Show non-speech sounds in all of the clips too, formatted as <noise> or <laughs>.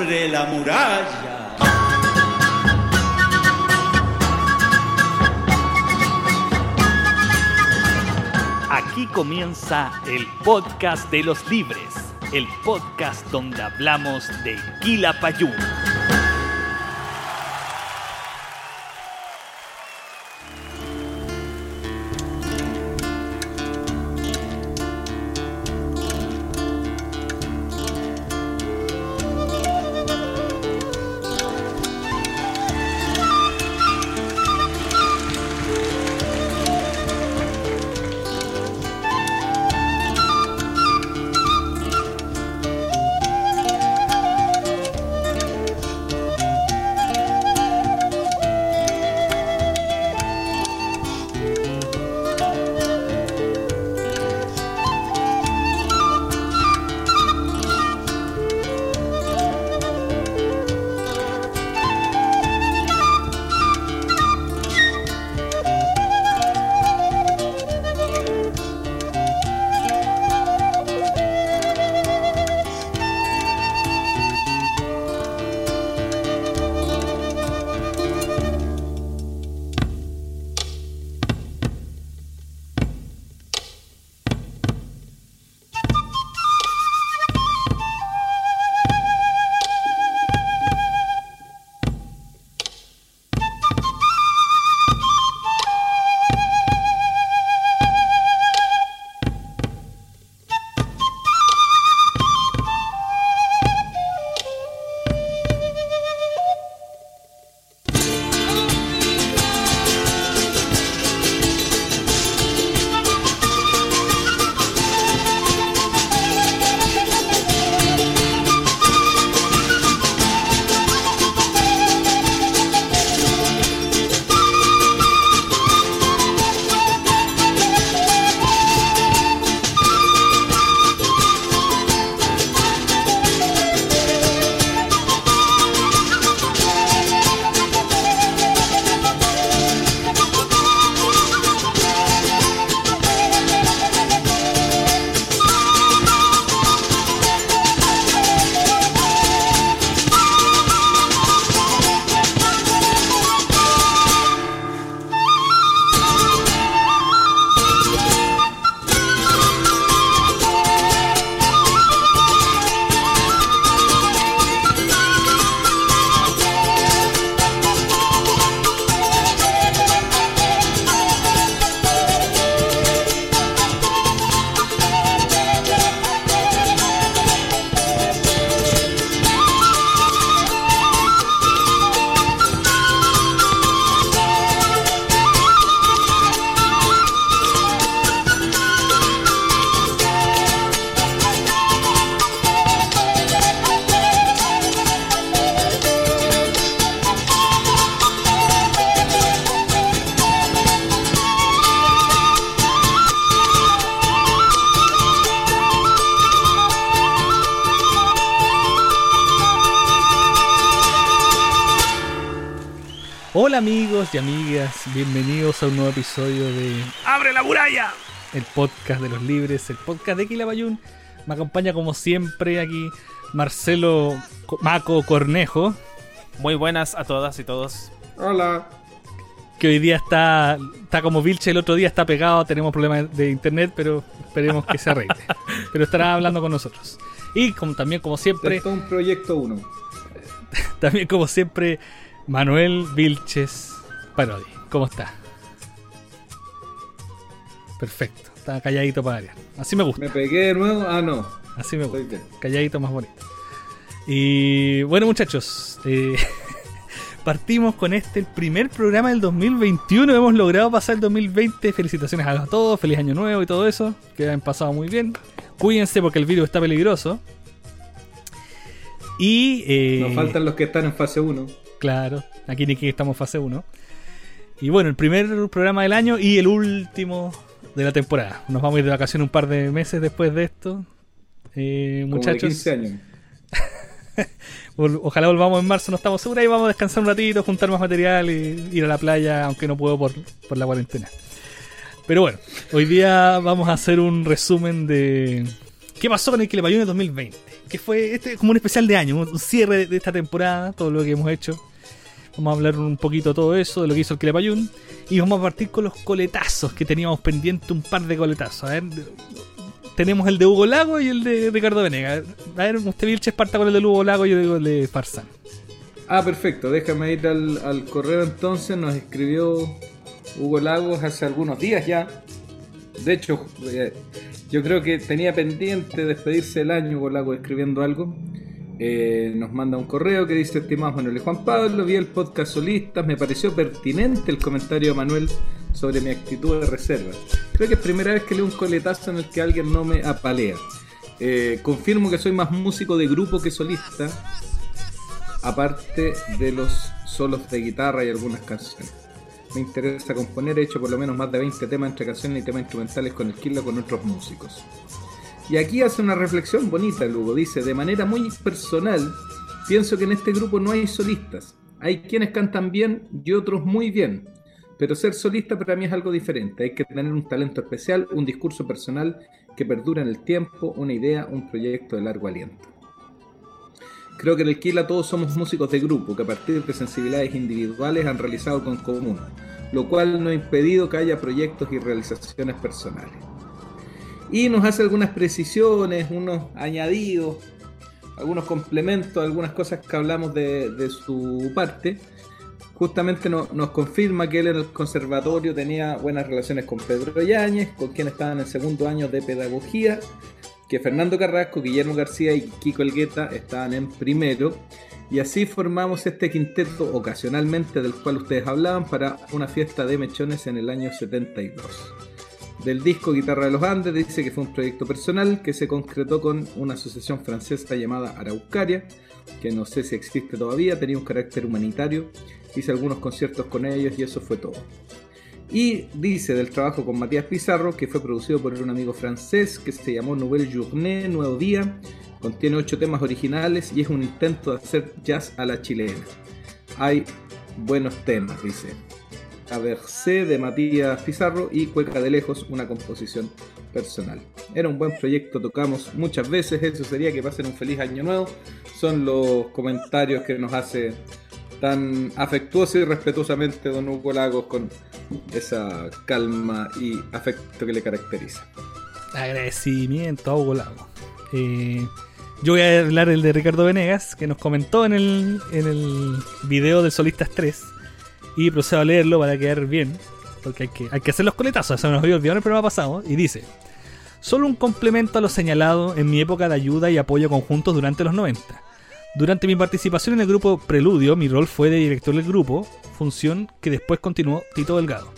abre la muralla. Aquí comienza el podcast de los libres, el podcast donde hablamos de Quilapayún. Amigos y amigas, bienvenidos a un nuevo episodio de ¡Abre la muralla! El podcast de los libres, el podcast de Quilabayún. Me acompaña como siempre aquí Marcelo Co- Maco Cornejo, Muy buenas a todas y todos. Hola. que hoy día está, está como Vilche, el otro día está pegado, tenemos problemas de internet, pero esperemos que se arregle. <laughs> pero estará hablando con nosotros. Y como, también como siempre, Esto es un proyecto 1. <laughs> también como siempre, Manuel Vilches Parodi. ¿Cómo está? Perfecto, está calladito para variar. Así me gusta, ¿Me pegué de nuevo? Ah, no. así me gusta. Calladito más bonito. Y bueno, muchachos, eh, <laughs> partimos con este, el primer programa del 2021. Hemos logrado pasar el 2020. Felicitaciones a todos, feliz año nuevo y todo eso. Que han pasado muy bien. Cuídense porque el virus está peligroso. Y. eh, Nos faltan los que están en fase 1. Claro, aquí ni que estamos en fase 1. Y bueno, el primer programa del año y el último de la temporada. Nos vamos a ir de vacaciones un par de meses después de esto. Eh, Como de muchachos, 15 años. <laughs> ojalá volvamos en marzo, no estamos seguros. Y vamos a descansar un ratito, juntar más material y ir a la playa, aunque no puedo por, por la cuarentena. Pero bueno, hoy día vamos a hacer un resumen de qué pasó con el Quilepayún en 2020. que fue este como un especial de año, un cierre de esta temporada, todo lo que hemos hecho. Vamos a hablar un poquito de todo eso, de lo que hizo el Quilapayún. Y vamos a partir con los coletazos, que teníamos pendiente un par de coletazos. A ver, tenemos el de Hugo Lago y el de Ricardo Venegas. A ver, usted Vilches parta con el de Hugo Lago y yo el de Farsán. Ah, perfecto. Déjame ir al, al correo entonces. Nos escribió Hugo Lagos hace algunos días ya. De hecho, eh, yo creo que tenía pendiente despedirse el año Hugo Lagos escribiendo algo. Eh, nos manda un correo que dice, estimado Manuel y Juan Pablo, vi el podcast solistas, me pareció pertinente el comentario de Manuel sobre mi actitud de reserva. Creo que es primera vez que leo un coletazo en el que alguien no me apalea. Eh, confirmo que soy más músico de grupo que solista, aparte de los solos de guitarra y algunas canciones. Me interesa componer, he hecho por lo menos más de 20 temas entre canciones y temas instrumentales con el Killa con otros músicos. Y aquí hace una reflexión bonita Lugo, dice, de manera muy personal, pienso que en este grupo no hay solistas. Hay quienes cantan bien y otros muy bien. Pero ser solista para mí es algo diferente. Hay que tener un talento especial, un discurso personal que perdura en el tiempo, una idea, un proyecto de largo aliento. Creo que en el Kila todos somos músicos de grupo que a partir de sensibilidades individuales han realizado con común, lo cual no ha impedido que haya proyectos y realizaciones personales y nos hace algunas precisiones, unos añadidos, algunos complementos, algunas cosas que hablamos de, su parte. Justamente nos confirma que él en el conservatorio tenía buenas relaciones con Pedro Yáñez, con quien estaban en el segundo año de pedagogía, que Fernando Carrasco, Guillermo García y Kiko Elgueta estaban en primero. Y así formamos este quinteto ocasionalmente del cual ustedes hablaban para una fiesta de mechones en el año 72 del disco Guitarra de los Andes, dice que fue un proyecto personal que se concretó con una asociación francesa llamada Araucaria, que no sé si existe todavía, tenía un carácter humanitario, hice algunos conciertos con ellos y eso fue todo. Y dice del trabajo con Matías Pizarro, que fue producido por un amigo francés que se llamó Nouvelle Journée, Nuevo Día, contiene ocho temas originales y es un intento de hacer jazz a la chilena. Hay buenos temas, dice. C de Matías Pizarro y Cueca de Lejos, una composición personal. Era un buen proyecto, tocamos muchas veces, eso sería que pasen un feliz año nuevo. Son los comentarios que nos hace tan afectuoso y respetuosamente don Hugo Lagos con esa calma y afecto que le caracteriza. Agradecimiento a Hugo Lagos. Eh, yo voy a hablar el de Ricardo Venegas, que nos comentó en el, en el video de Solistas 3 y procedo a leerlo para quedar bien. Porque hay que, hay que hacer los coletazos. Eso nos había olvidado en el programa pasado. Y dice: Solo un complemento a lo señalado en mi época de ayuda y apoyo conjuntos durante los 90. Durante mi participación en el grupo Preludio, mi rol fue de director del grupo, función que después continuó Tito Delgado.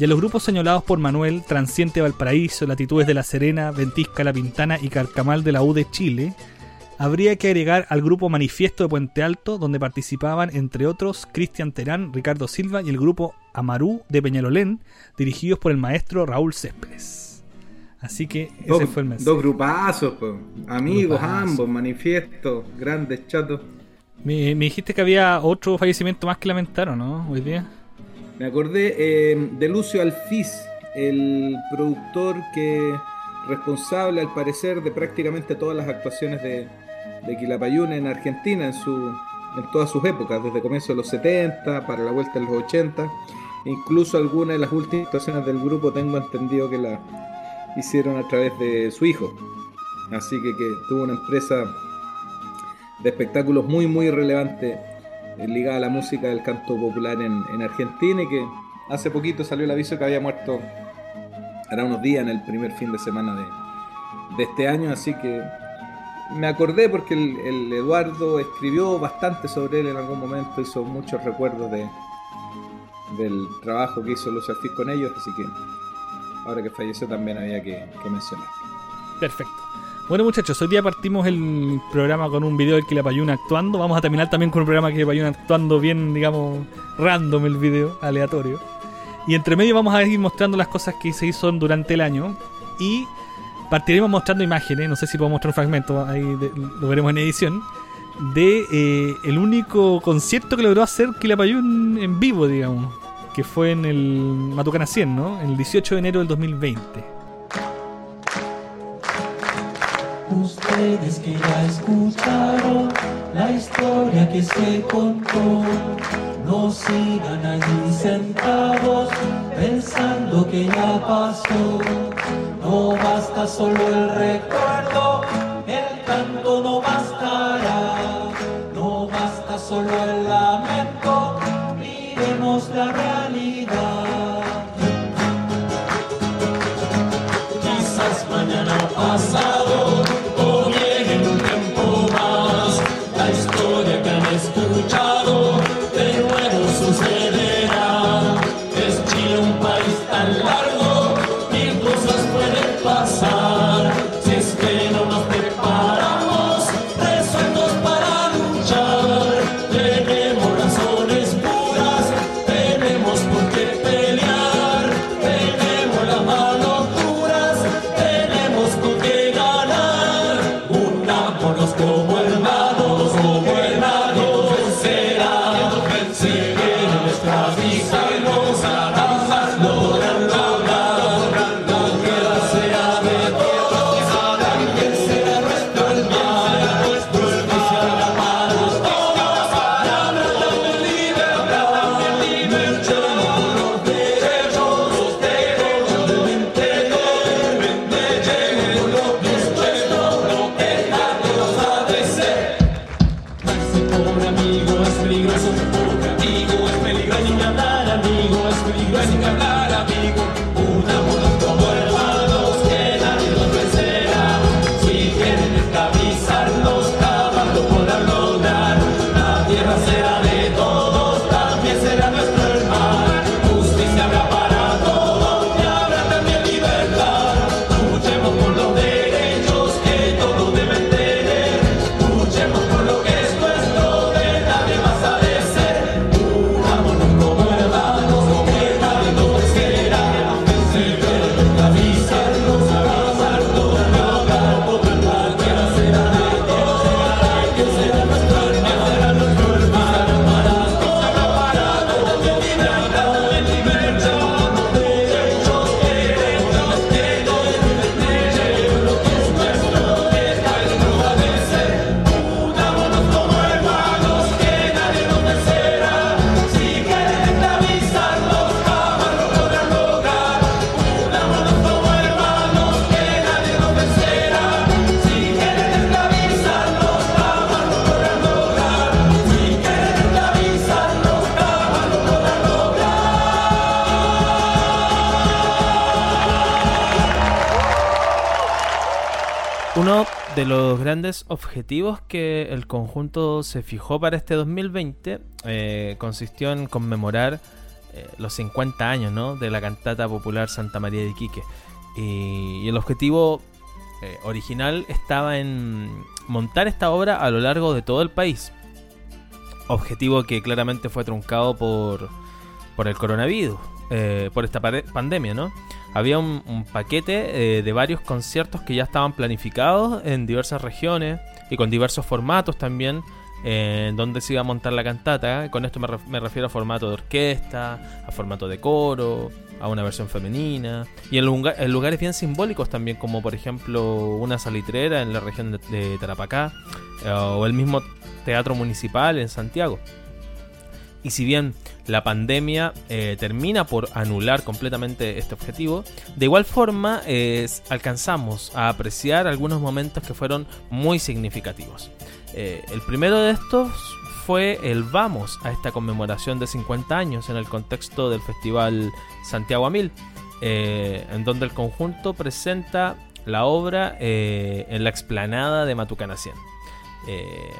Y a los grupos señalados por Manuel, Transiente Valparaíso, Latitudes de La Serena, Ventisca La Pintana y Carcamal de la U de Chile, habría que agregar al grupo Manifiesto de Puente Alto, donde participaban, entre otros, Cristian Terán, Ricardo Silva y el grupo Amarú de Peñalolén, dirigidos por el maestro Raúl Céspedes. Así que ese fue el mensaje. Dos grupazos, amigos ambos, Manifiesto, grandes chatos. Me, dijiste que había otro fallecimiento más que lamentaron, ¿no? Hoy día. Me acordé eh, de Lucio Alfiz, el productor que responsable al parecer de prácticamente todas las actuaciones de, de Quilapayún en Argentina en, su, en todas sus épocas, desde comienzo de los 70, para la vuelta de los 80. Incluso algunas de las últimas actuaciones del grupo tengo entendido que la hicieron a través de su hijo. Así que, que tuvo una empresa de espectáculos muy muy relevante eh, ligada a la música del canto popular en, en Argentina y que hace poquito salió el aviso que había muerto, hará unos días en el primer fin de semana de, de este año, así que me acordé porque el, Eduardo escribió bastante sobre él en algún momento, hizo muchos recuerdos de, del trabajo que hizo Lucio Alfiz con ellos, así que ahora que falleció también había que, mencionar. Perfecto. Bueno muchachos, hoy día partimos el programa con un video del Quilapayún actuando. Vamos a terminar también con un programa que Quilapayún actuando bien, digamos, random el video, aleatorio. Y entre medio vamos a ir mostrando las cosas que se hizo durante el año. Y partiremos mostrando imágenes, no sé si puedo mostrar un fragmento, ahí lo veremos en edición, de eh, el único concierto que logró hacer Quilapayún en vivo, digamos, que fue en el Matucana 100, ¿no? El 18 de enero del 2020. ustedes que ya escucharon la historia que se contó. No sigan allí sentados pensando que ya pasó. No basta solo el recuerdo, el canto no bastará. No basta solo el lamento, miremos la realidad. Objetivos que el conjunto se fijó para este 2020 eh, consistió en conmemorar eh, los 50 años ¿no? de la cantata popular Santa María de Iquique. Y, el objetivo eh, original estaba en montar esta obra a lo largo de todo el país. Objetivo que claramente fue truncado por, por el coronavirus, eh, por esta pandemia, ¿no? Había un, paquete eh, de varios conciertos que ya estaban planificados en diversas regiones y con diversos formatos también, eh, donde se iba a montar la cantata. Con esto me, ref- me refiero a formato de orquesta, a formato de coro, a una versión femenina y en, lugar- en lugares bien simbólicos también, como por ejemplo una salitrera en la región de, de Tarapacá eh, o el mismo teatro municipal en Santiago. Y si bien la pandemia eh, termina por anular completamente este objetivo, de igual forma alcanzamos a apreciar algunos momentos que fueron muy significativos. Eh, el primero de estos fue el vamos a esta conmemoración de 50 años en el contexto del Festival Santiago a Mil, eh, en donde el conjunto presenta la obra en la explanada de Matucana 100. Eh,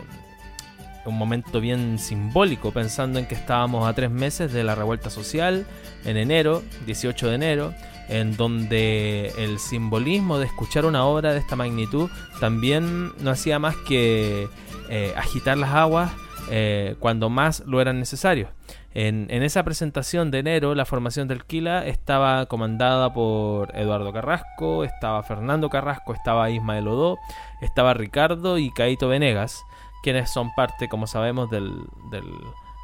un momento bien simbólico, pensando en que estábamos a tres meses de la revuelta social, en enero, 18 de enero, en donde el simbolismo de escuchar una obra de esta magnitud también no hacía más que eh, agitar las aguas eh, cuando más lo eran necesarios. En, en esa presentación de enero, la formación del Kila estaba comandada por Eduardo Carrasco, estaba Fernando Carrasco, estaba Ismael Odó, estaba Ricardo y Caito Venegas, quienes son parte, como sabemos, del, del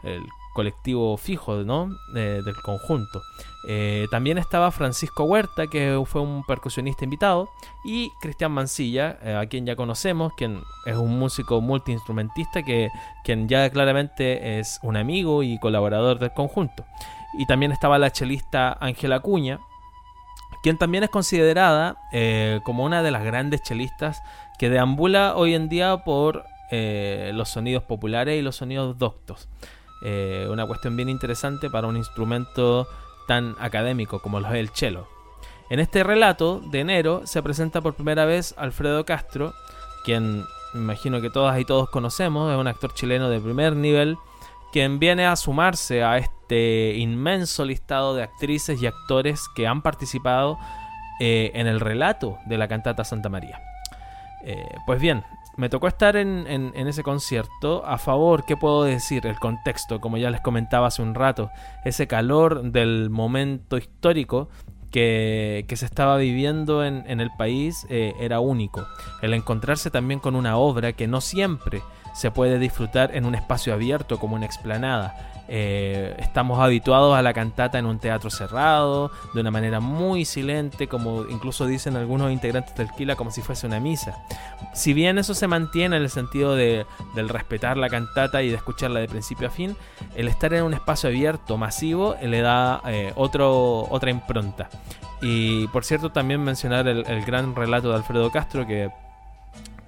el colectivo fijo ¿no? Eh, del conjunto. Eh, también estaba Francisco Huerta, que fue un percusionista invitado, y Cristian Mancilla, eh, a quien ya conocemos, quien es un músico multiinstrumentista, que, quien ya claramente es un amigo y colaborador del conjunto. Y también estaba la chelista Ángela Cuña, quien también es considerada como una de las grandes chelistas que deambula hoy en día por eh, los sonidos populares y los sonidos doctos. Eh, una cuestión bien interesante para un instrumento tan académico como lo es el cello. En este relato de enero se presenta por primera vez Alfredo Castro, quien me imagino que todas y todos conocemos, es un actor chileno de primer nivel, quien viene a sumarse a este inmenso listado de actrices y actores que han participado eh, en el relato de la cantata Santa María. Pues bien, me tocó estar en, en- ese concierto. A favor, ¿qué puedo decir? El contexto, como ya les comentaba hace un rato, ese calor del momento histórico que, que se estaba viviendo en, en el país eh, era único. El encontrarse también con una obra que no siempre se puede disfrutar en un espacio abierto como una explanada. Eh, estamos habituados a la cantata en un teatro cerrado, de una manera muy silente, como incluso dicen algunos integrantes del Kila, como si fuese una misa. Si bien eso se mantiene en el sentido de, del respetar la cantata y de escucharla de principio a fin, el estar en un espacio abierto, masivo, eh, le da eh, otro, otra impronta. Y por cierto, también mencionar el gran relato de Alfredo Castro que,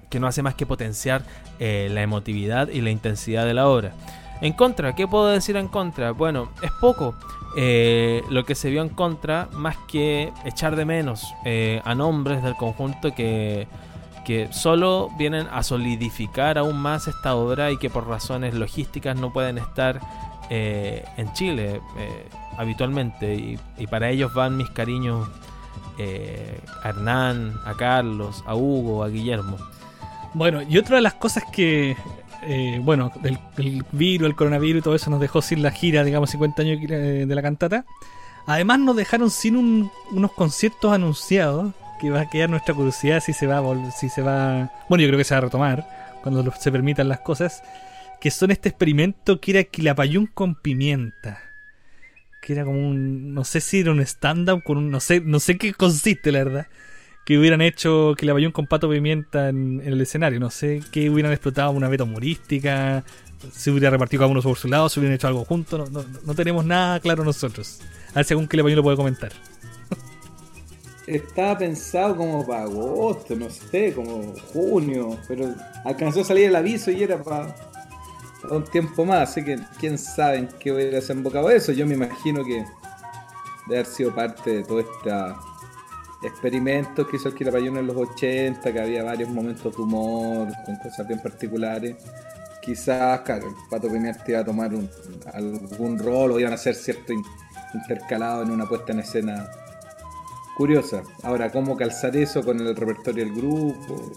que no hace más que potenciar eh, la emotividad y la intensidad de la obra. En contra, ¿qué puedo decir en contra? Bueno, es poco eh, lo que se vio en contra, más que echar de menos eh, a nombres del conjunto que, que solo vienen a solidificar aún más esta obra y que por razones logísticas no pueden estar eh, en Chile eh, habitualmente. Y, y para ellos van mis cariños eh, a Hernán, a Carlos, a Hugo, a Guillermo. Bueno, y otra de las cosas que, eh, bueno, el, virus, el coronavirus y todo eso nos dejó sin la gira, digamos, 50 años de la cantata. Además nos dejaron sin un- unos conciertos anunciados, que va a quedar nuestra curiosidad si se va a si se va... Bueno, yo creo que se va a retomar cuando se permitan las cosas, que son este experimento que era Quilapayún con pimienta. Que era como un... No sé si era un stand-up con un... No sé, no sé qué consiste, la verdad que hubieran hecho que la Bayón con Pato Pimienta en, el escenario. No sé, que hubieran explotado una beta humorística, se hubiera repartido cada uno por su lado, se hubieran hecho algo juntos. No, no, no tenemos nada claro nosotros. A ver si algún que la Bayón lo puede comentar. Estaba pensado como para agosto, no sé, como junio, pero alcanzó a salir el aviso y era para, un tiempo más, así que quién sabe en qué hubiera desembocado eso. Yo me imagino que de haber sido parte de todo este experimento que hizo el Quilapayún en los 80, que había varios momentos de humor, con cosas bien particulares. Quizás, claro, el Pato Pimienta iba a tomar un- algún rol o iban a hacer cierto in- intercalado en una puesta en escena curiosa. Ahora, ¿cómo calzar eso con el repertorio del grupo?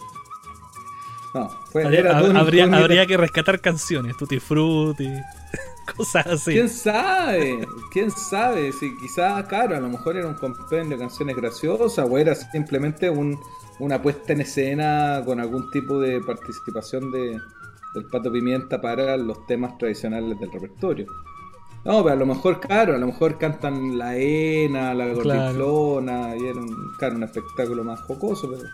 No, fue, Habría, habría que rescatar canciones, Tutti Frutti, <laughs> cosas así. ¿Quién sabe? ¿Quién sabe? Si quizás, claro, a lo mejor era un compendio de canciones graciosas o era simplemente un, una puesta en escena con algún tipo de participación de, del Pato Pimienta para los temas tradicionales del repertorio. No, pero a lo mejor, claro, a lo mejor cantan La Ena, La Gordiflona, y era un, claro, un espectáculo más jocoso, pero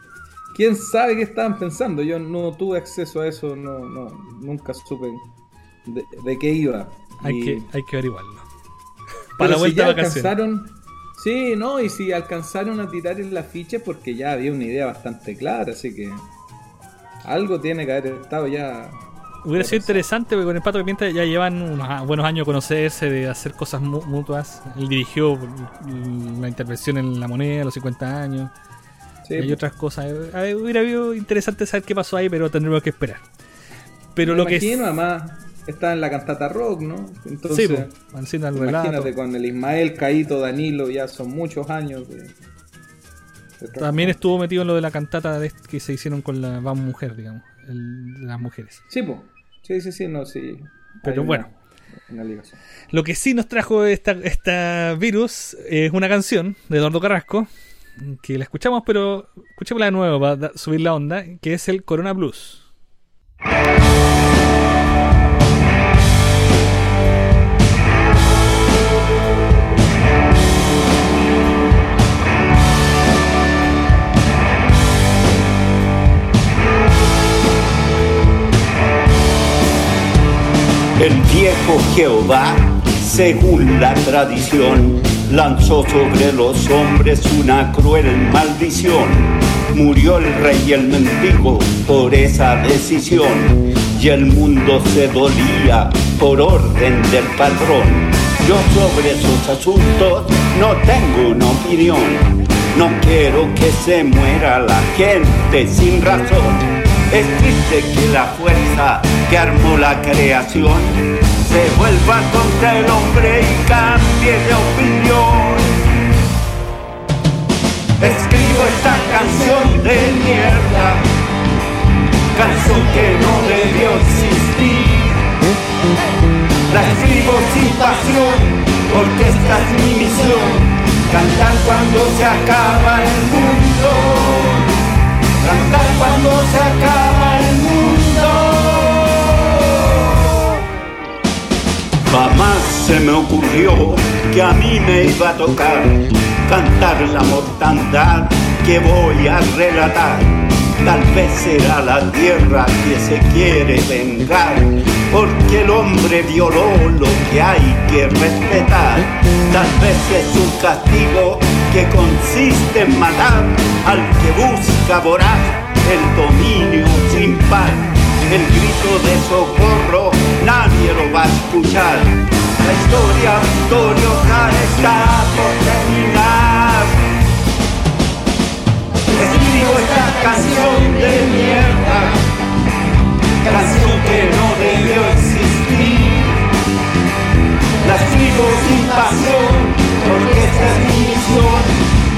quién sabe qué estaban pensando. Yo no tuve acceso a eso, no, no nunca supe de, de qué iba. Hay, Y- que, hay que averiguarlo. <laughs> <laughs> pero Para la si vuelta ya de alcanzaron. Sí, no, y si alcanzaron a tirar en la ficha porque ya había una idea bastante clara, así que algo tiene que haber estado ya. Hubiera sido interesante porque con el Pato Pimienta ya llevan unos buenos años de conocerse, de hacer cosas mu- mutuas. Él dirigió la intervención en la moneda a los 50 años. Sí, y hay otras cosas. A ver, hubiera sido interesante saber qué pasó ahí, pero tendremos que esperar. Pero me lo que imagino, además, está en la cantata rock, ¿no? Entonces, sí, pues, imagínate con el Ismael, Caíto, Danilo, ya son muchos años de. de trabajo. También estuvo metido en lo de la cantata de- que se hicieron con la Vamos Mujer, digamos, el- las mujeres. Sí, pues. Sí, sí, sí, no, sí. Pero Hay bueno. Una. Lo que sí nos trajo esta, esta virus es una canción de Eduardo Carrasco, que la escuchamos, pero escuchémosla de nuevo para subir la onda, que es el Corona Blues. El viejo Jehová, según la tradición, lanzó sobre los hombres una cruel maldición. Murió el rey y el mendigo por esa decisión, y el mundo se dolía por orden del patrón. Yo sobre esos asuntos no tengo una opinión. No quiero que se muera la gente sin razón. Es triste que la fuerza que armó la creación se vuelva contra el hombre y cambie de opinión. Escribo esta canción de mierda, canción que no debió existir. La escribo sin pasión, porque esta es mi misión, cantar cuando se acaba el mundo, cantar cuando se acaba el mundo. Jamás se me ocurrió que a mí me iba a tocar cantar la mortandad que voy a relatar. Tal vez será la tierra que se quiere vengar, porque el hombre violó lo que hay que respetar. Tal vez es un castigo que consiste en matar al que busca voraz el dominio sin par. El grito de socorro nadie lo va a escuchar. La historia victoriosa está por terminar. Escribo esta canción de mierda, canción que no debió existir. La escribo sin pasión, porque esta es mi misión,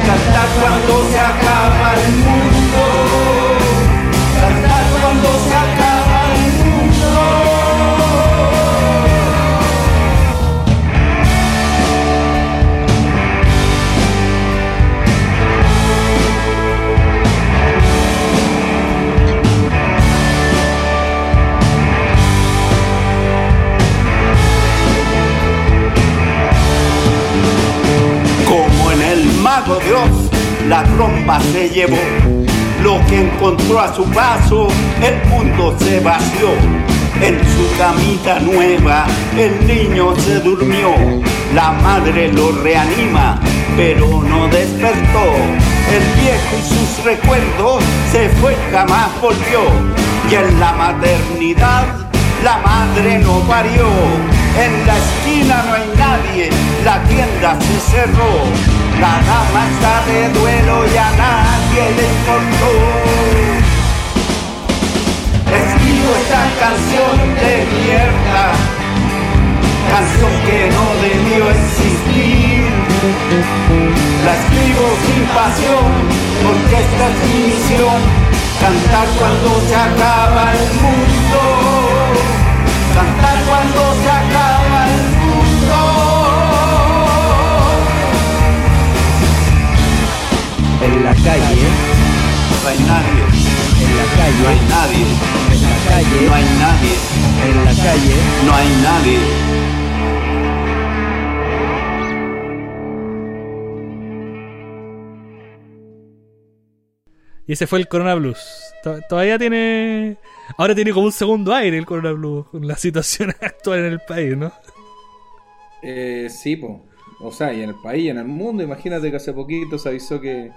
cantar cuando se acaba el mundo, Oz, la tromba se llevó. Lo que encontró a su paso, el mundo se vació. En su camita nueva, el niño se durmió. La madre lo reanima, pero no despertó. El viejo y sus recuerdos se fue, jamás volvió. Y en la maternidad, la madre no parió. En la esquina no hay nadie, la tienda se cerró. La dama está de duelo y a nadie le importó. Escribo esta canción de mierda, canción que no debió existir. La escribo sin pasión, porque esta es mi misión, cantar cuando se acaba el mundo, En la calle, No hay nadie, en la no calle, hay nadie, en la calle, no hay nadie, en la calle. no hay nadie. Y ese fue el Corona Blues. To- Todavía tiene. Ahora tiene como un segundo aire el Corona Blues con la situación <laughs> actual en el país, ¿no? Eh, sí, po. o sea, y en el país, y en el mundo, imagínate que hace poquito se avisó que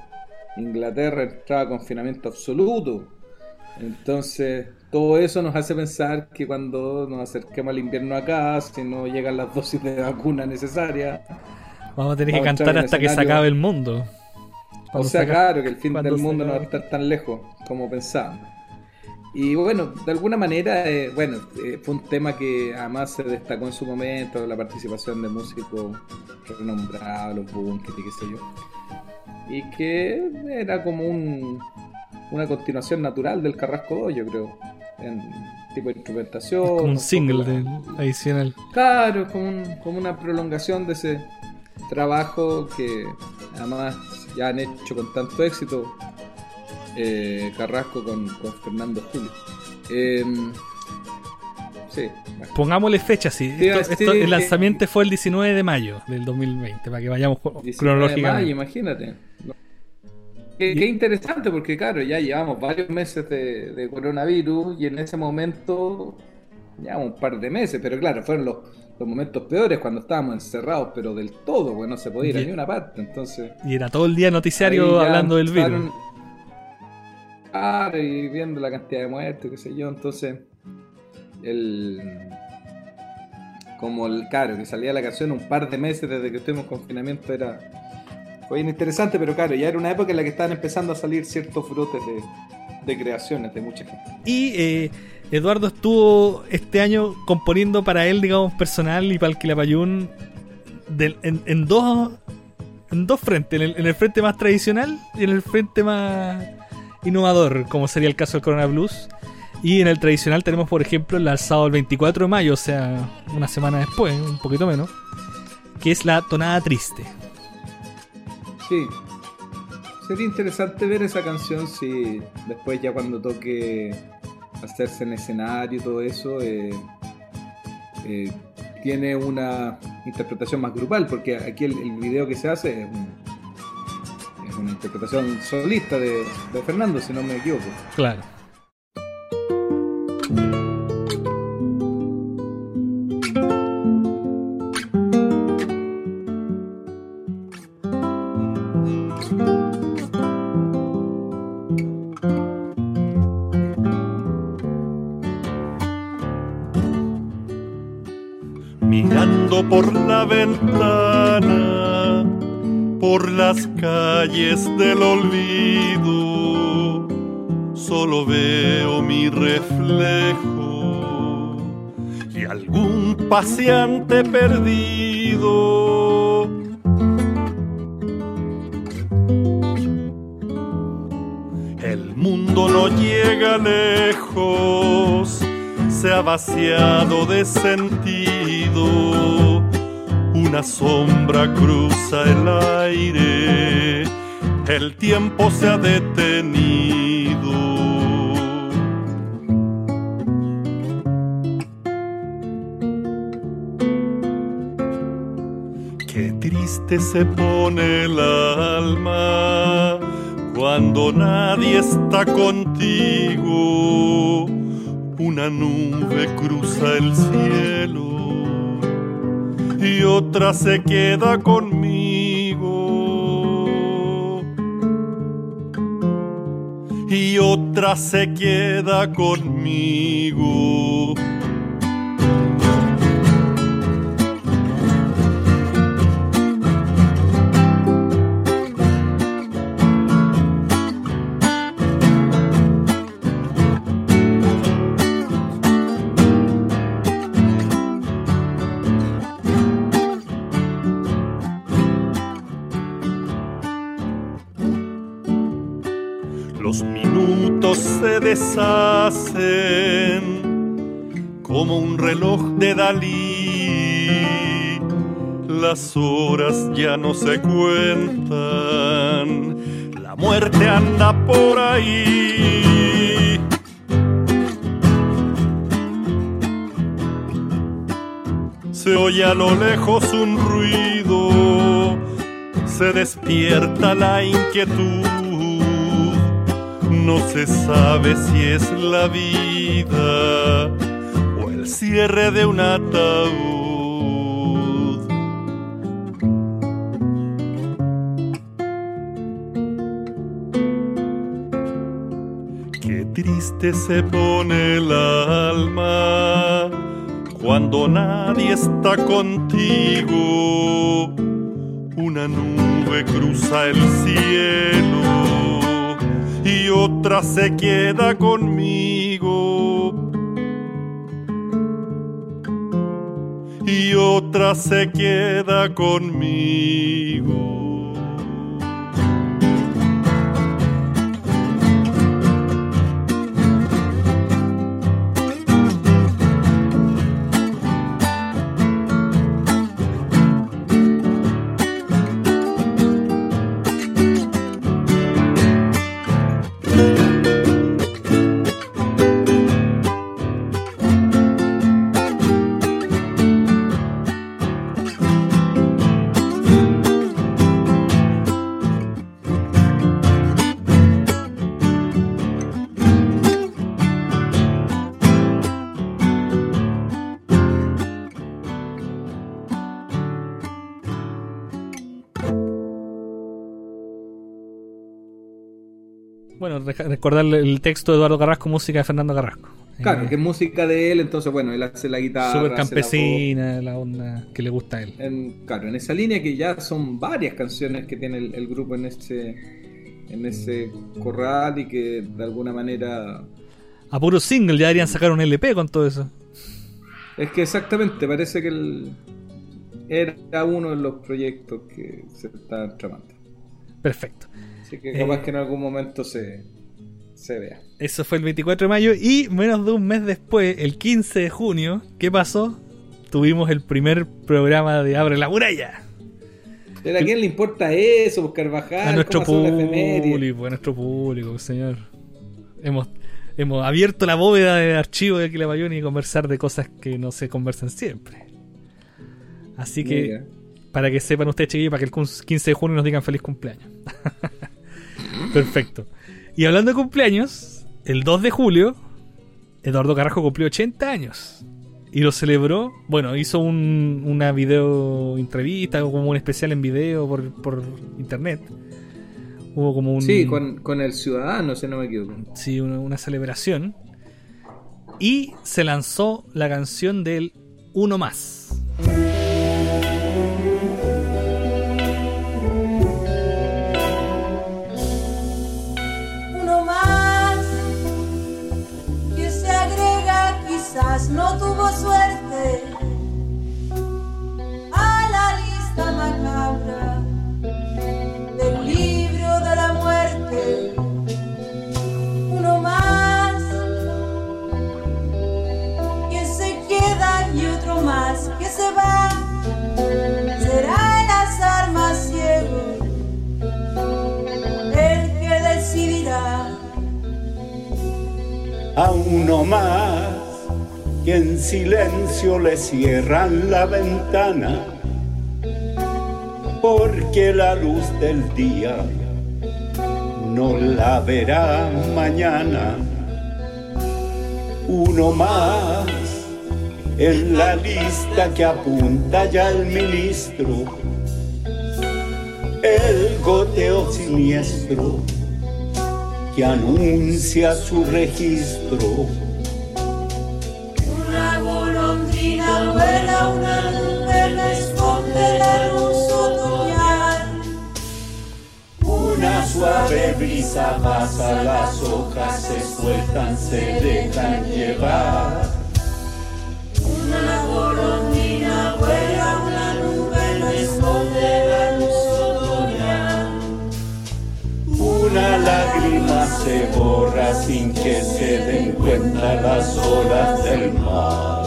Inglaterra entraba a confinamiento absoluto. Entonces, todo eso nos hace pensar que cuando nos acerquemos al invierno acá, si no llegan las dosis de vacuna necesarias, Vamos a tener que cantar hasta que se acabe el mundo. O sea, se claro, que el fin del mundo no va a estar tan lejos como pensábamos. Y bueno, de alguna manera, eh, bueno, eh, fue un tema que además se destacó en su momento, la participación de músicos renombrados, los Bunkers y qué sé yo. Y que era como un, una continuación natural del Carrasco 2, yo creo. En tipo de instrumentación. Como un single del adicional. Claro, como, un- como una prolongación de ese trabajo que además ya han hecho con tanto éxito eh, Carrasco con, con Fernando Julio. Em, sí, bueno. Pongámosle fecha, sí. Sí, Esto- sí, esto- el lanzamiento fue el 19 de mayo del 2020, para que vayamos 19 de cronológicamente. mayo, imagínate. Qué, qué interesante, porque claro, ya llevamos varios meses de, de coronavirus y en ese momento ya un par de meses, pero claro, fueron los, los momentos peores cuando estábamos encerrados, pero del todo, pues no se podía ir a Ye- ni una parte, entonces... Y era todo el día noticiario hablando del virus. Claro, y viendo la cantidad de muertos, qué sé yo, entonces... El... Como el claro, que salía la canción un par de meses desde que estuvimos en confinamiento era... Bien interesante, pero claro, ya era una época en la que estaban empezando a salir ciertos brotes de, creaciones de mucha gente. Y eh, Eduardo estuvo este año componiendo para él, digamos, personal y para el Quilapayún del- en, en dos en dos frentes, en el, en el frente más tradicional y en el frente más innovador, como sería el caso del Corona Blues. Y en el tradicional tenemos, por ejemplo, el alzado el 24 de mayo, o sea, una semana después, un poquito menos, que es la tonada triste. Sí. Sería interesante ver esa canción si después ya cuando toque hacerse en escenario y todo eso eh, eh, tiene una interpretación más grupal, porque aquí el, video que se hace es, un- es una interpretación solista de Fernando, si no me equivoco. Claro. Paseante perdido. El mundo no llega lejos, se ha vaciado de sentido. Una sombra cruza el aire, el tiempo se ha detenido. Se pone el alma cuando nadie está contigo. Una nube cruza el cielo y otra se queda conmigo. Y otra se queda conmigo. Se deshacen como un reloj de Dalí. Las horas ya no se cuentan. La muerte anda por ahí. Se oye a lo lejos un ruido. Se despierta la inquietud no se sabe si es la vida o el cierre de un ataúd. Triste se pone el alma cuando nadie está contigo. Una nube cruza el cielo otra se queda conmigo. Y otra se queda conmigo. Recordar el texto de Eduardo Carrasco, música de Fernando Carrasco. Claro, Eh, que es música de él, entonces bueno, él hace la guitarra. Súper la campesina, la onda que le gusta a él. En, claro, en esa línea que ya son varias canciones que tiene el, el grupo en ese, en ese corral y que de alguna manera... A puro single, ya deberían sacar un LP con todo eso. Es que exactamente, parece que el, era uno de los proyectos que se está tramando. Perfecto. Así que capaz Eh. que en algún momento se, se vea. Eso fue el 24 de mayo y menos de un mes después, el 15 de junio, ¿qué pasó? Tuvimos el primer programa de Abre la Muralla. ¿Pero a quién le importa eso, Buscar Carvajal? a nuestro público, a nuestro público, señor. Hemos, hemos abierto la bóveda de archivo de Aquila Bayoni y conversar de cosas que no se conversan siempre. Así que, Mira. para que sepan ustedes, chiquillos, para que el 15 de junio nos digan feliz cumpleaños. <laughs> Perfecto. Y hablando de cumpleaños, el 2 de julio, Eduardo Carrasco cumplió 80 años. Y lo celebró, bueno, hizo un, una video entrevista, como un especial en video por, por internet. Hubo como un... Sí, con, con el ciudadano, si no me equivoco. Sí, una, una celebración. Y se lanzó la canción del Uno Más. No tuvo suerte. A la lista macabra del libro de la muerte. Uno más. Que se queda y otro más que se va. Será el azar más ciego el que decidirá. a uno más que en silencio le cierran la ventana porque la luz del día no la verá mañana uno más en la lista que apunta ya el ministro el goteo siniestro que anuncia su registro. Suave brisa pasa, las hojas se sueltan, se dejan llevar. Una golondrina vuela, una nube esconde la luz otoñal. Una lágrima se borra sin que se den cuenta las olas del mar.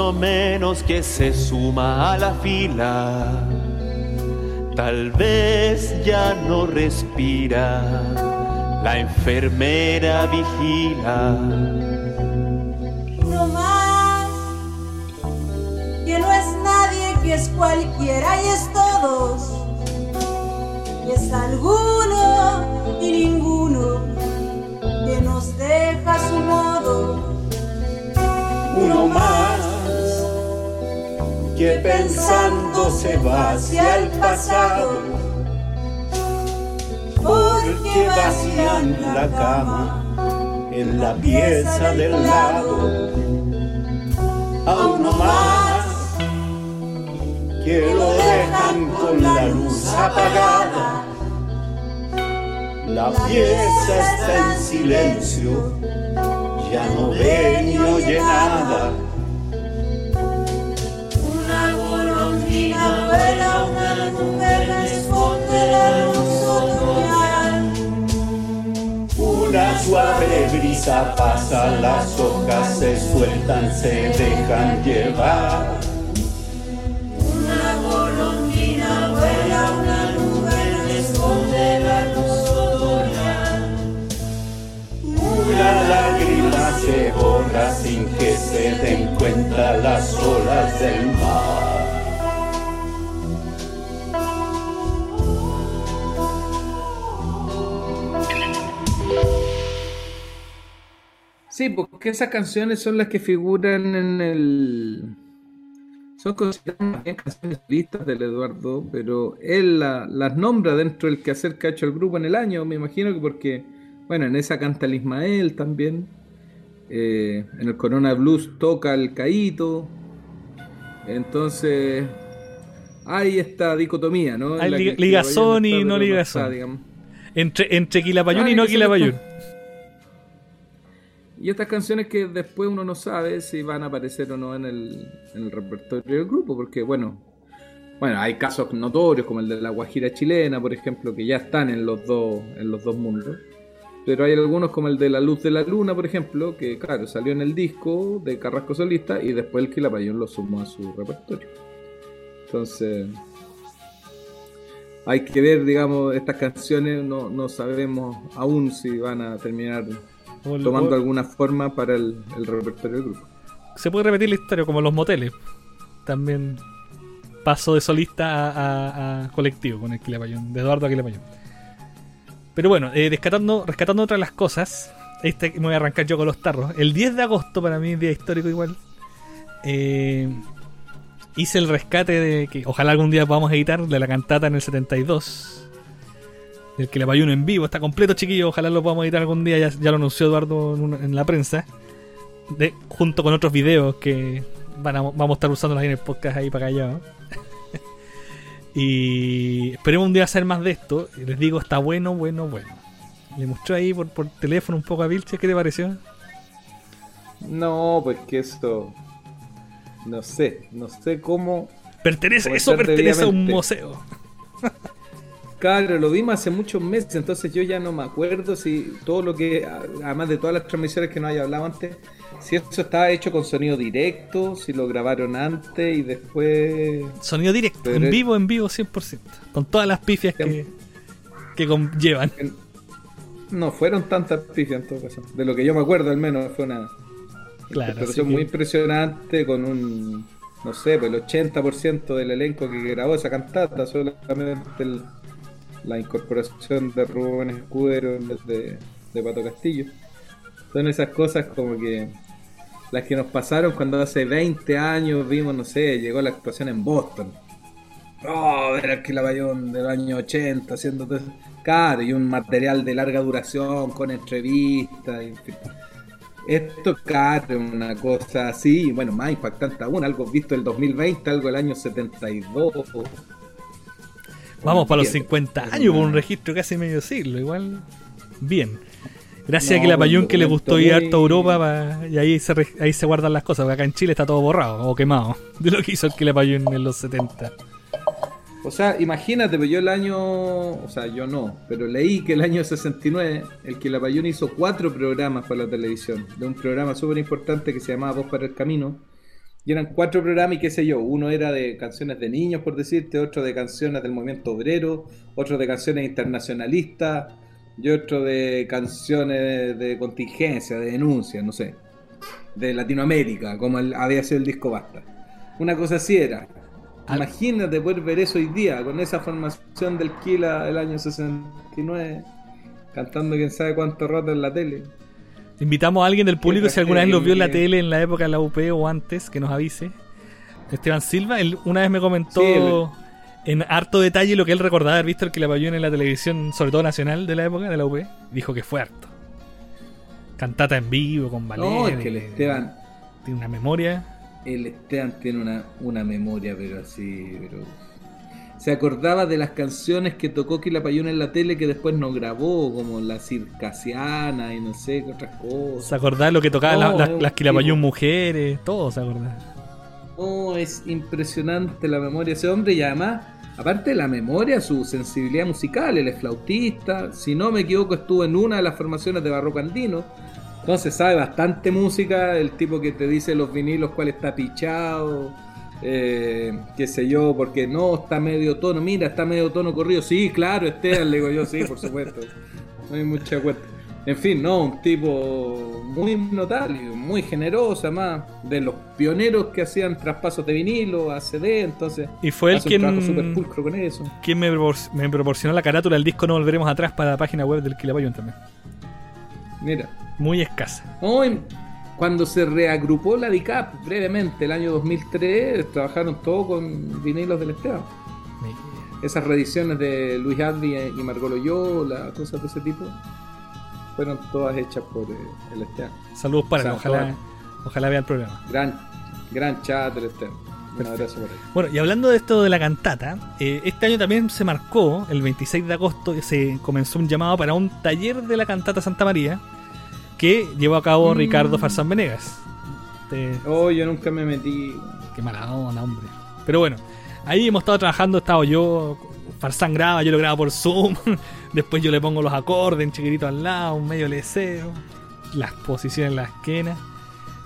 Uno menos que se suma a la fila. Tal vez ya no respira, la enfermera vigila. Uno más que no es nadie, que es cualquiera y es todos. Y es alguno y ninguno que nos deja a su modo. Uno más que pensando se va hacia el pasado. porque vacían la cama en la pieza del lado. A uno más que lo dejan con la luz apagada. La pieza está en silencio, ya no ve ni oye nada. Una suave brisa pasa, las hojas se sueltan, se dejan llevar. Una golondrina vuela, una nube esconde la luz otoñal. Una lágrima se borra sin que se den cuenta las olas del mar. Sí, porque esas canciones son las que figuran en el. Son consideradas canciones listas del Eduardo, pero él la- las nombra dentro del quehacer que ha hecho el grupo en el año, me imagino que porque, bueno, en esa canta el Ismael también. eh, en el Corona Blues toca el Caíto. Entonces, hay esta dicotomía, ¿no? Hay el ligazón Quilapayún y no ligazón. Entre, entre Quilapayún Ah, y no Quilapayún. <laughs> Y estas canciones que después uno no sabe si van a aparecer o no en el, en el repertorio del grupo, porque bueno, bueno, hay casos notorios como el de la Guajira chilena, por ejemplo, que ya están en los dos, en los dos mundos. Pero hay algunos como el de La Luz de la Luna, por ejemplo, que claro, salió en el disco de Carrasco Solista y después el Quilapayún lo sumó a su repertorio. Entonces, hay que ver, digamos, estas canciones, no, no sabemos aún si van a terminar tomando alguna forma para el, el repertorio del grupo. Se puede repetir la historia como los moteles. También pasó de solista a, a- a colectivo con el Quilapayún, de Eduardo a Quilapayún. Pero bueno, eh, rescatando, rescatando otras las cosas, este me voy a arrancar yo con los tarros. El 10 de agosto, para mí, día histórico igual, eh, hice el rescate de que ojalá algún día podamos editar de la cantata en el 72. Del Quilapayún en vivo, está completo, chiquillo. Ojalá lo podamos editar algún día, ya, ya lo anunció Eduardo en, una- en la prensa de, junto con otros videos que van a- vamos a estar usando ahí en el podcast ahí para allá. ¿no? y esperemos un día hacer más de esto. Les digo, está bueno, bueno, bueno. Le mostró ahí por, por teléfono un poco a Vilche, ¿qué te pareció? No, pues que eso. No sé, no sé cómo. Pertenece, eso pertenece a un museo. <laughs> Claro, lo vimos hace muchos meses, entonces yo ya no me acuerdo si todo lo que, además de todas las transmisiones que no haya hablado antes, si eso estaba hecho con sonido directo, si lo grabaron antes y después. Sonido directo, Pero en es- vivo, en vivo 100%. Con todas las pifias que, que conllevan. No fueron tantas pifias en todo caso. De lo que yo me acuerdo, al menos, fue una Claro, interpretación así muy que- impresionante con un, no sé, pues el 80% del elenco que grabó esa cantata, solamente el- la incorporación de Rubén Escudero en vez de, Pato Castillo. Son esas cosas como que las que nos pasaron cuando hace 20 años vimos, no sé, llegó la actuación en Boston. Oh, ver al Quilapayún del año 80 haciendo todo eso. Claro, y un material de larga duración con entrevistas. en fin. Esto, claro, una cosa así, bueno, más impactante aún, algo visto el 2020, algo del año 72. Vamos para los Bien. 50 años con un registro casi medio siglo, igual. Bien. Gracias a que la que le gustó ir harto a Europa pa- y ahí se, re- ahí se guardan las cosas, porque acá en Chile está todo borrado o quemado <laughs> de lo que hizo el que la en los 70. O sea, imagínate, pues yo el año, o sea, yo no, pero leí que el año 69, el que la Payún hizo cuatro programas para la televisión, de un programa súper importante que se llamaba Voz para el Camino, y eran cuatro programas y qué sé yo, uno era de canciones de niños, por decirte, otro de canciones del movimiento obrero, otro de canciones internacionalistas, y otro de canciones de contingencia, de denuncia, no sé, de Latinoamérica, como el- había sido el disco Basta. Una cosa así era. Imagínate poder ver eso hoy día, con esa formación del Kila del año 69, cantando quién sabe cuánto rato en la tele. Invitamos a alguien del público, si alguna vez los vio en la tele en la época de la UP o antes, que nos avise. Esteban Silva, él una vez me comentó Sí, en harto detalle lo que él recordaba haber visto el que la Payún en la televisión, sobre todo nacional de la época de la UP. Dijo que fue harto. Cantata en vivo, con ballet. No, es que el Esteban, Tiene una memoria. el Esteban tiene una, una memoria, pero así, pero... Se acordaba de las canciones que tocó Quilapayún en la tele que después no grabó, como La Circasiana y no sé qué otras cosas. Se acordaba lo que tocaban No, la- las- Quilapayún mujeres, todo se acordaba. Oh, es impresionante la memoria. De ese hombre y además, aparte de la memoria, su sensibilidad musical, él es flautista, si no me equivoco estuvo en una de las formaciones de Barroco Andino, entonces sabe bastante música, el tipo que te dice los vinilos cuál está pichado, eh, qué sé yo, porque no, está medio tono, mira, está medio tono corrido, sí, claro, Esteban, le digo yo, sí, por supuesto, no hay mucha cuenta. En fin, no, un tipo muy notable, muy generoso, además, de los pioneros que hacían traspasos de vinilo a CD, entonces. Y fue él quien- con eso. ¿Quién me, me proporcionó la carátula del disco No Volveremos Atrás para la página web del Quilapayún también? Mira. Muy escasa. Hoy, cuando se reagrupó la DICAP brevemente, el año 2003, trabajaron todos con vinilos del Esteban. Esas reediciones de Luis Advi y Margot Loyola, cosas de ese tipo, fueron todas hechas por eh, el Esteban. Saludos para O sea, ojalá, ojalá vea el programa. Gran, gran chat del Esteban. Un abrazo por ahí. Bueno, y hablando de esto de la cantata, eh, este año también se marcó, el 26 de agosto, se comenzó un llamado para un taller de la cantata Santa María que llevó a cabo Mm. Ricardo Farsán Venegas. Te- Oh, yo nunca me metí. Qué mala onda, hombre. Pero bueno, ahí hemos estado trabajando, he estado yo, Farsán graba, yo lo grabo por Zoom, <laughs> después yo le pongo los acordes en chiquitito al lado, un medio leseo, las posiciones en la esquina.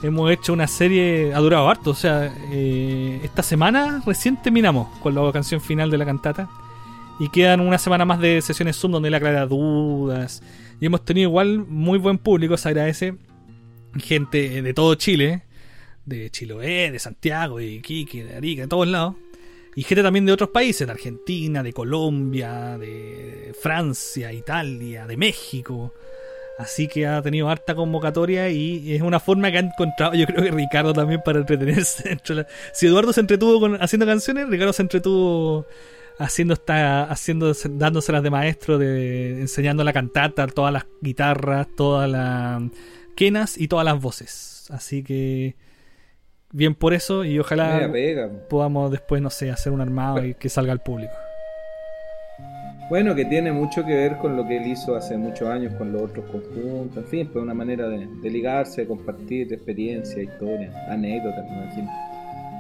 Hemos hecho una serie, ha durado harto, o sea, eh, esta semana recién terminamos con la canción final de la cantata. Y quedan una semana más de sesiones Zoom donde él aclara dudas. Y hemos tenido igual muy buen público, se agradece. Gente de todo Chile, de Chiloé, de Santiago, de Iquique, de Arica, de todos lados. Y gente también de otros países, de Argentina, de Colombia, de Francia, Italia, de México. Así que ha tenido harta convocatoria y es una forma que ha encontrado, yo creo que Ricardo también para entretenerse. <laughs> Si Eduardo se entretuvo con, haciendo canciones, Ricardo se entretuvo haciendo esta, haciendo, dándoselas de maestro, de enseñando la cantata, todas las guitarras, todas las quenas y todas las voces. Así que bien por eso y ojalá podamos después, no sé, hacer un armado y que salga al público. Bueno, que tiene mucho que ver con lo que él hizo hace muchos años con los otros conjuntos, en fin, pues una manera de, de ligarse, de compartir experiencia, historia, anécdotas.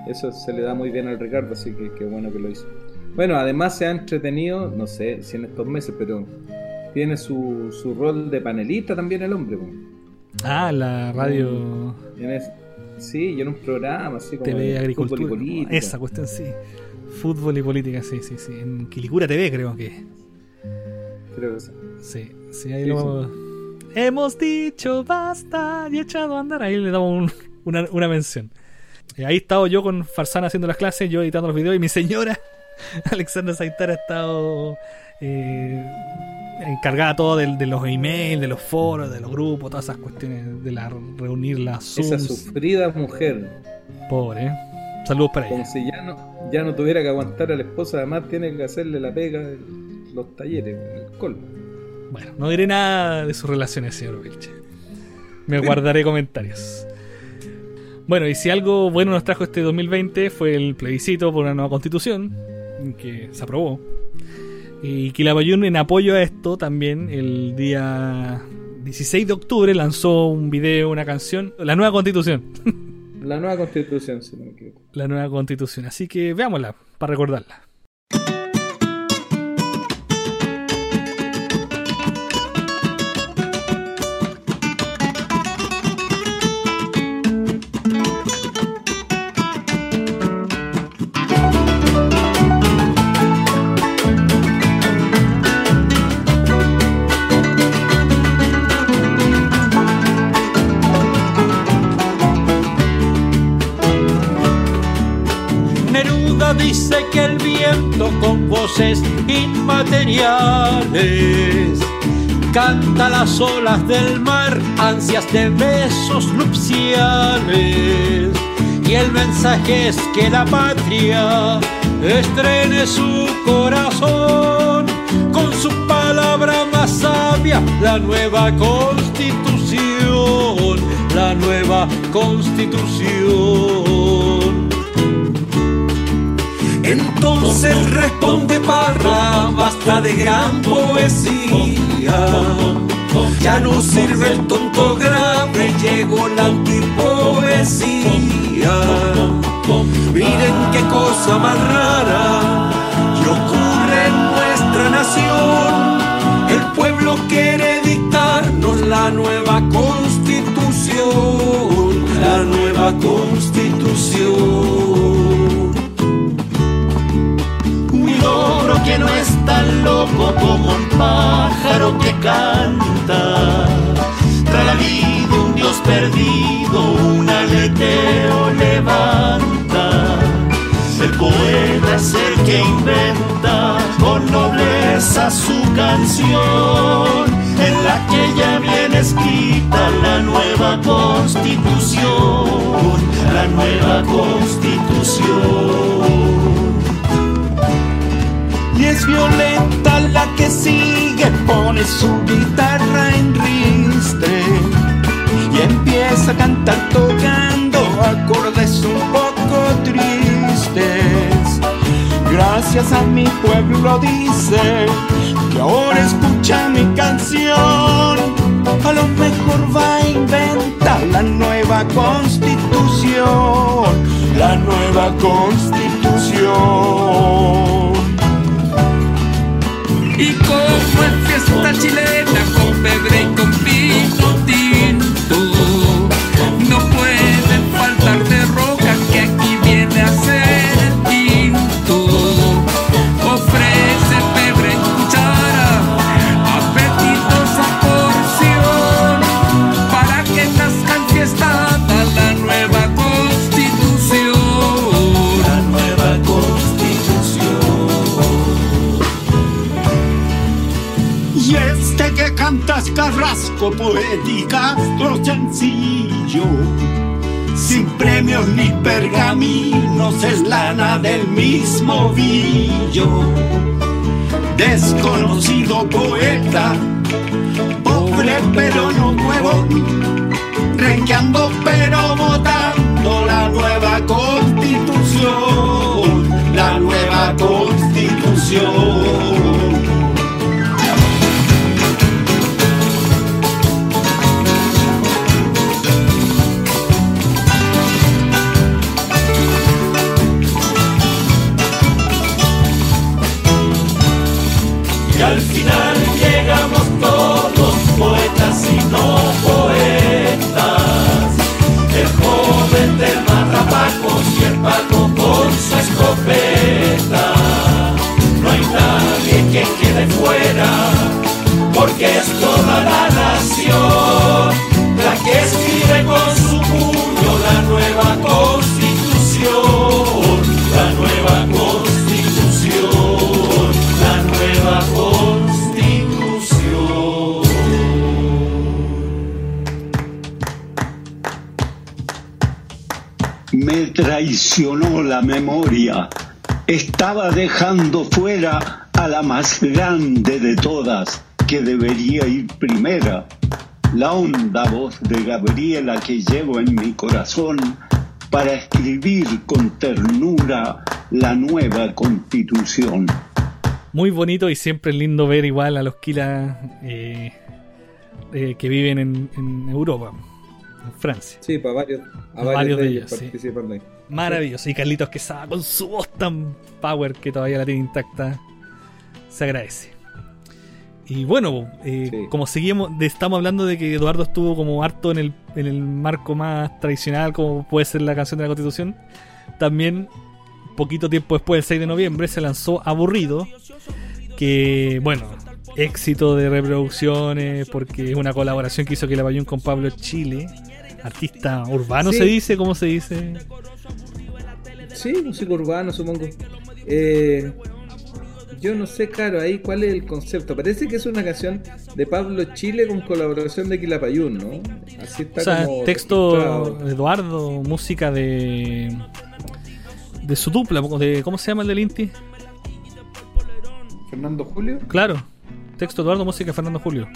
Eso se le da muy bien al Ricardo, así que qué bueno que lo hizo. Bueno, además se ha entretenido, no sé si en estos meses, pero tiene su, su rol de panelista también el hombre. pues. Ah, la radio es- sí, y en un programa así como TV Agricultura. fútbol y política. Esa cuestión, sí. Fútbol y política, sí, sí, sí. En Quilicura TV creo que. Creo que sí. Sí, sí, ahí Sí, lo... Hemos dicho basta y echado a andar. Ahí le damos un- una, una mención. Eh, ahí he estado yo con Farsana haciendo las clases, yo editando los videos y mi señora, <laughs> Alexandra Saitar, ha estado eh, encargada todo de, los emails, de los foros, de los grupos, todas esas cuestiones de la reunir las Esa sufrida mujer, Pobre, ¿eh? Saludos para como ella. si ya no, ya no tuviera que aguantar a la esposa, además tiene que hacerle la pega de los talleres, el colmo. Bueno, no diré nada de sus relaciones, señor Vilche. Me guardaré comentarios. Bueno, y si algo bueno nos trajo este 2020 fue el plebiscito por una nueva constitución, que se aprobó. Y Quilapayún, en apoyo a esto, también el día 16 de octubre lanzó un video, una canción, la nueva constitución. <laughs> La nueva constitución, si no me equivoco. La nueva constitución. Así que veámosla, para recordarla. Dice que el viento con voces inmateriales canta las olas del mar, ansias de besos nupciales. Y el mensaje es que la patria estrene su corazón con su palabra más sabia, la nueva constitución, la nueva constitución. Entonces responde Parra, basta de gran poesía. Ya no sirve el tonto grave, llegó la antipoesía. Miren qué cosa más rara que ocurre en nuestra nación. El pueblo quiere dictarnos la nueva constitución, la nueva constitución. Que no es tan loco como un pájaro que canta. salido un Dios perdido, un aleteo levanta. El poeta es el que inventa con nobleza su canción, en la que ya viene escrita la nueva constitución, la nueva constitución. Violenta la que sigue, pone su guitarra en ristre y empieza a cantar tocando acordes un poco tristes. Gracias a mi pueblo dice que ahora escucha mi canción. A lo mejor va a inventar la nueva constitución, la nueva constitución. Chilena con pebre y con vino carrasco, poética, lo sencillo. Sin premios ni pergaminos, es lana del mismo villo. Desconocido poeta, pobre pero no nuevo, renqueando pero votando la nueva constitución, la nueva constitución. Es toda la nación la que escribe con su puño la nueva constitución, la nueva constitución, la nueva constitución. Me traicionó la memoria. Estaba dejando fuera a la más grande de todas, que debería ir primera. La honda voz de Gabriela que llevo en mi corazón para escribir con ternura la nueva constitución. Muy bonito y siempre es lindo ver igual a los Kila eh, eh, que viven en, en Europa, en Francia. Sí, para varios, a Varios varios, de de ellos, ellos sí. participan ahí. Maravilloso. Y Carlitos Quesada con su voz tan power que todavía la tiene intacta. Se agradece. Y bueno, eh, Sí. como seguimos, estamos hablando de que Eduardo estuvo como harto en el, en el marco más tradicional, como puede ser la canción de la Constitución. También, poquito tiempo después, el 6 de noviembre, se lanzó Aburrido, que, bueno, éxito de reproducciones, porque es una colaboración que hizo que la Bayón con Pablo Chile, artista urbano Sí. se dice, ¿cómo se dice? Sí, música urbana, supongo. Eh, yo no sé, claro, ahí cuál es el concepto. Parece que es una canción de Pablo Chile con colaboración de Quilapayún, ¿no? Así está O sea, como texto de Eduardo, música de de su dupla, de ¿cómo se llama el del Inti? Fernando Julio. Claro, texto de Eduardo, música de Fernando Julio.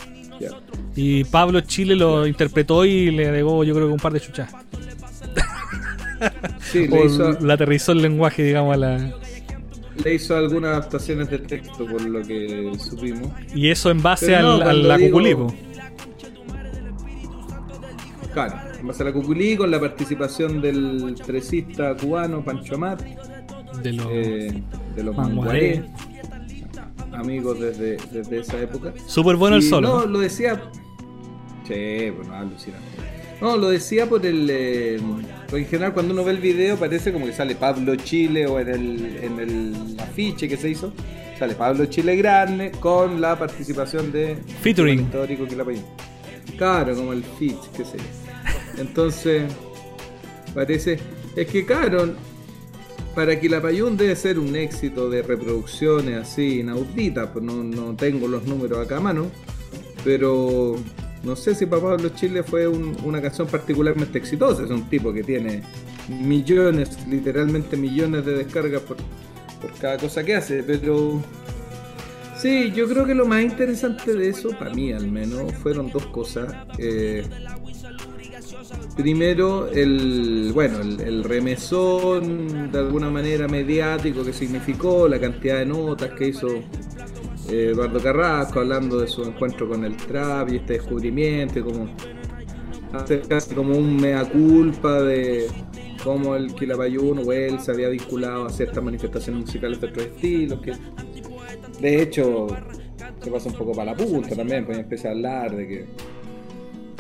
Y Pablo Chile lo interpretó y le agregó, yo creo que un par de chuchas. Sí, le <laughs> O hizo, le aterrizó el lenguaje, digamos, a la. Le hizo algunas adaptaciones de texto, por lo que supimos. Y eso en base Pero no, al, a la digo- cuculipo. Claro, en base a la Cuculí, con la participación del tresista cubano Pancho Amat, De los eh, de los Manguaré. Amigos desde, desde esa época. Súper bueno el solo. No, ¿no? lo decía. Che, bueno, alucinante. No, lo decía por el. eh, en general, cuando uno ve el video, parece como que sale Pablo Chile o en el, en el afiche que se hizo. Sale Pablo Chile Grande con la participación de. Featuring. histórico que la. Claro, como el Fitch, qué sé yo. Entonces, parece. Es que, claro, para Quilapayún debe ser un éxito de reproducciones así inauditas, pues no, no tengo los números acá a mano, pero no sé si para Pablo Chile fue un- una canción particularmente exitosa. Es un tipo que tiene millones, literalmente millones de descargas por, cada cosa que hace, pero sí, yo creo que lo más interesante de eso, para mí al menos, fueron dos cosas. Eh, Primero, el bueno, el, el remesón de alguna manera mediático que significó, la cantidad de notas que hizo Eduardo Carrasco hablando de su encuentro con el trap y este descubrimiento, y como hacer casi como un mea culpa de cómo el Quilapayún o él se había vinculado a ciertas manifestaciones musicales de otros estilos, que de hecho se pasa un poco para la punta también, pues empieza a hablar de que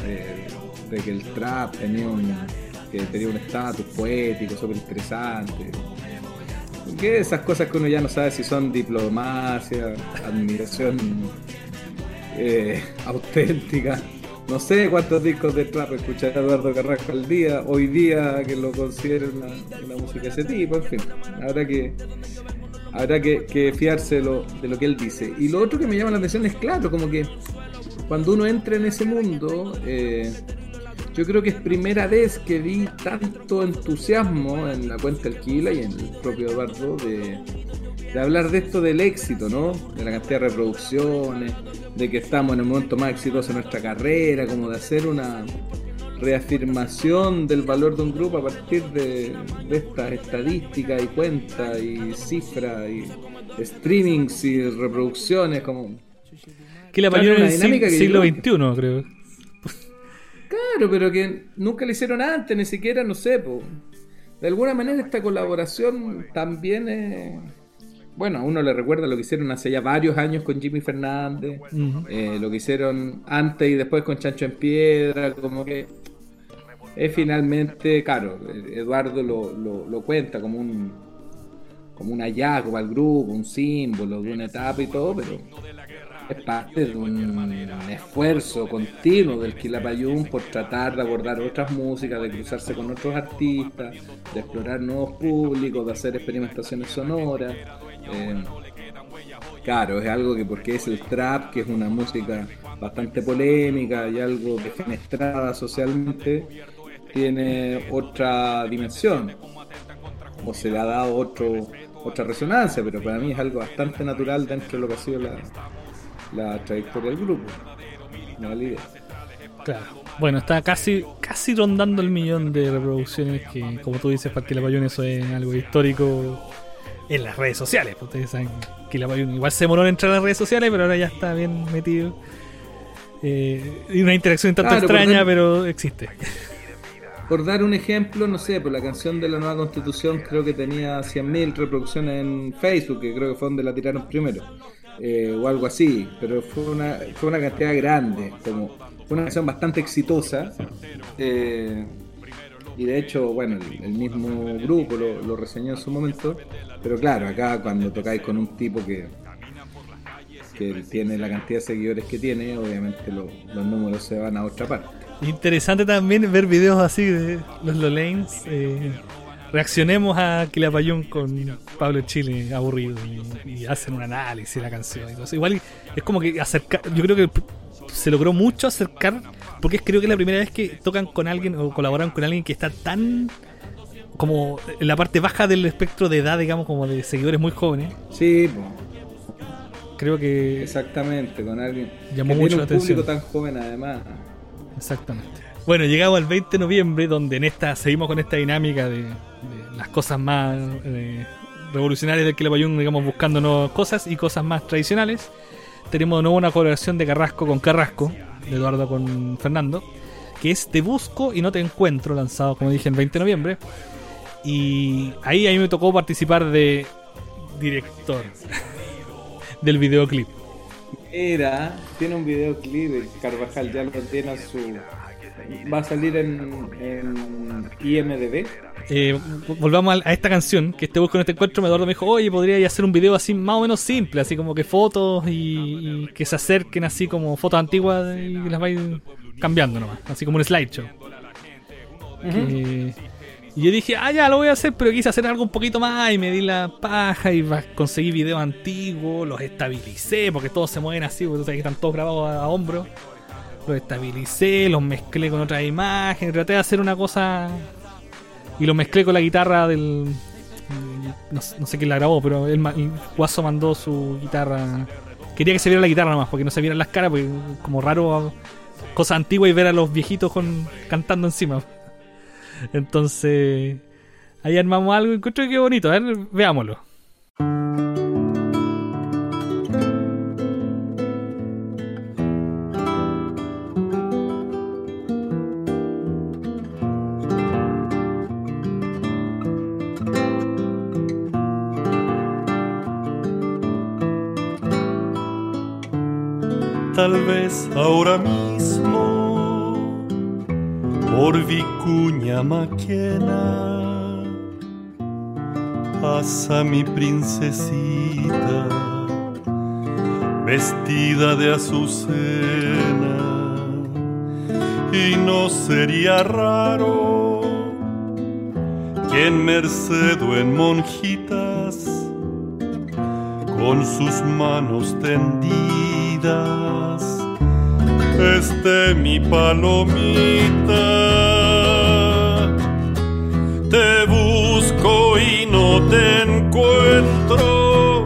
eh, de que el trap tenía un que tenía un estatus poético súper interesante que esas cosas que uno ya no sabe si son diplomacia admiración eh, auténtica. No sé cuántos discos de trap escuchará Eduardo Carrasco al día hoy día que lo consideren una, música de ese tipo en fin. Habrá que habrá que, que fiarse de lo, de lo que él dice. Y lo otro que me llama la atención es claro como que cuando uno entra en ese mundo, eh, yo creo que es primera vez que vi tanto entusiasmo en la cuenta Alquila y en el propio Eduardo de, de hablar de esto del éxito, ¿no? De la cantidad de reproducciones, de que estamos en el momento más exitoso de nuestra carrera, como de hacer una reafirmación del valor de un grupo a partir de, de estas estadísticas y cuentas y cifras y streamings y reproducciones, como Que la Claro, en una el dinámica sig- que siglo yo XXI, creo. Claro, pero que nunca le hicieron antes, ni siquiera, no sé, po. De alguna manera esta colaboración también es... Bueno, a uno le recuerda lo que hicieron hace ya varios años con Jimmy Fernández, eh, lo que hicieron antes y después con Chancho en Piedra, como que es finalmente, claro, Eduardo lo, lo- lo cuenta como un como un hallazgo para el grupo, un símbolo de una etapa y todo, pero es parte de un esfuerzo continuo del Quilapayún por tratar de abordar otras músicas, de cruzarse con otros artistas, de explorar nuevos públicos, de hacer experimentaciones sonoras. Eh, claro, es algo que porque es el trap, que es una música bastante polémica y algo defenestrada socialmente, tiene otra dimensión o se le ha dado otro, otra resonancia, pero para mí es algo bastante natural dentro de lo que ha sido la, la trayectoria del grupo. No la idea. Claro. Bueno, está casi casi rondando el millón de reproducciones que, como tú dices, para Quilapayún eso es algo histórico en las redes sociales. pues Ustedes saben que Quilapayún igual se demoró en entrar a las redes sociales, pero ahora ya está bien metido. Eh, y una interacción un tanto Claro, extraña, pero existe. Por dar un ejemplo, no sé, por la canción de la nueva constitución creo que tenía 100.000 reproducciones en Facebook, que creo que fue donde la tiraron primero, eh, o algo así, pero fue una, fue una cantidad grande, como fue una canción bastante exitosa, eh, y de hecho, bueno, el, mismo grupo lo, lo reseñó en su momento, pero claro, acá cuando tocáis con un tipo que que tiene la cantidad de seguidores que tiene, obviamente lo- los números se van a otra parte. Interesante también ver videos así de los Lolanes. Eh, reaccionemos a Quilapayún con Pablo Chile aburrido y, y hacen un análisis de la canción. y todo eso. Igual es como que acercar. Yo creo que se logró mucho acercar, porque es creo que es la primera vez que tocan con alguien o colaboran con alguien que está tan. como en la parte baja del espectro de edad, digamos, como de seguidores muy jóvenes. Sí. Creo que. Exactamente, con alguien Llamó que mucho tiene la un público atención. tan joven además. Exactamente. Bueno, llegamos al 20 de noviembre, donde en esta seguimos con esta dinámica de, las cosas más eh, revolucionarias del Quilapayún, digamos, buscando nuevas cosas y cosas más tradicionales. Tenemos de nuevo una colaboración de Carrasco con Carrasco, de Eduardo con Fernando, que es Te Busco y No Te Encuentro, lanzado, como dije, el 20 de noviembre. Y ahí a mí me tocó participar de director <laughs> del videoclip. Era, tiene un videoclip, Carvajal ya lo tiene a su... Va a salir en, en IMDB. Eh, volvamos a, a esta canción, que este busco en este encuentro, Eduardo me dijo, oye, podría hacer un video así más o menos simple, así como que fotos y, y que se acerquen así como fotos antiguas y las vais cambiando nomás, así como un slideshow. Que- y yo dije, ah, ya lo voy a hacer, pero quise hacer algo un poquito más y me di la paja y conseguí videos antiguos, los estabilicé, porque todos se mueven así, porque tú sabes que están todos grabados a, a hombro. Los estabilicé, los mezclé con otras imágenes, traté de hacer una cosa y lo mezclé con la guitarra del... No, sé quién la grabó, pero el, guaso mandó su guitarra. Quería que se viera la guitarra nomás, porque no se vieran las caras, porque como raro cosa antigua y ver a los viejitos con, cantando encima. Entonces, ahí armamos algo y encuentro que bonito. A ver, veámoslo. Tal vez ahora mismo por Vicuña Maquena pasa mi princesita vestida de azucena y no sería raro que en Merced o en Monjitas con sus manos tendidas esté mi palomita. Te busco y no te encuentro.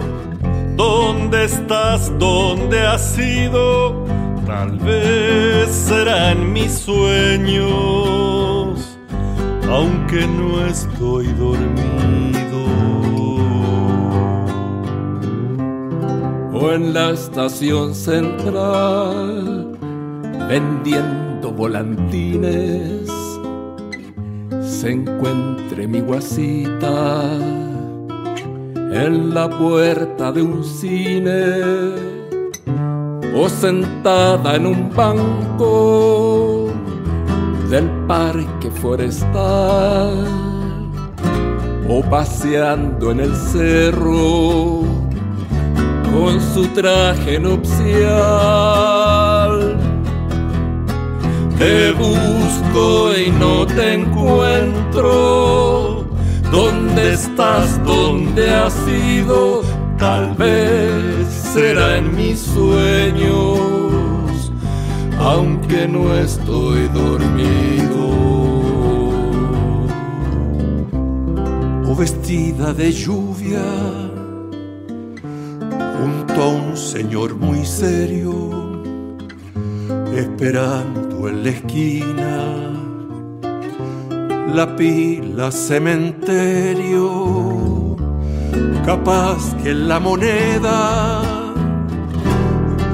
¿Dónde estás? ¿Dónde has ido? Tal vez será en mis sueños, aunque no estoy dormido. O en la estación central vendiendo volantines se encuentre mi guasita en la puerta de un cine o sentada en un banco del parque forestal o paseando en el cerro con su traje nupcial. Te busco y no te encuentro. ¿Dónde estás? ¿Dónde has ido? Tal vez será en mis sueños, aunque no estoy dormido. o vestida de lluvia a un señor muy serio esperando en la esquina la pila cementerio capaz que la moneda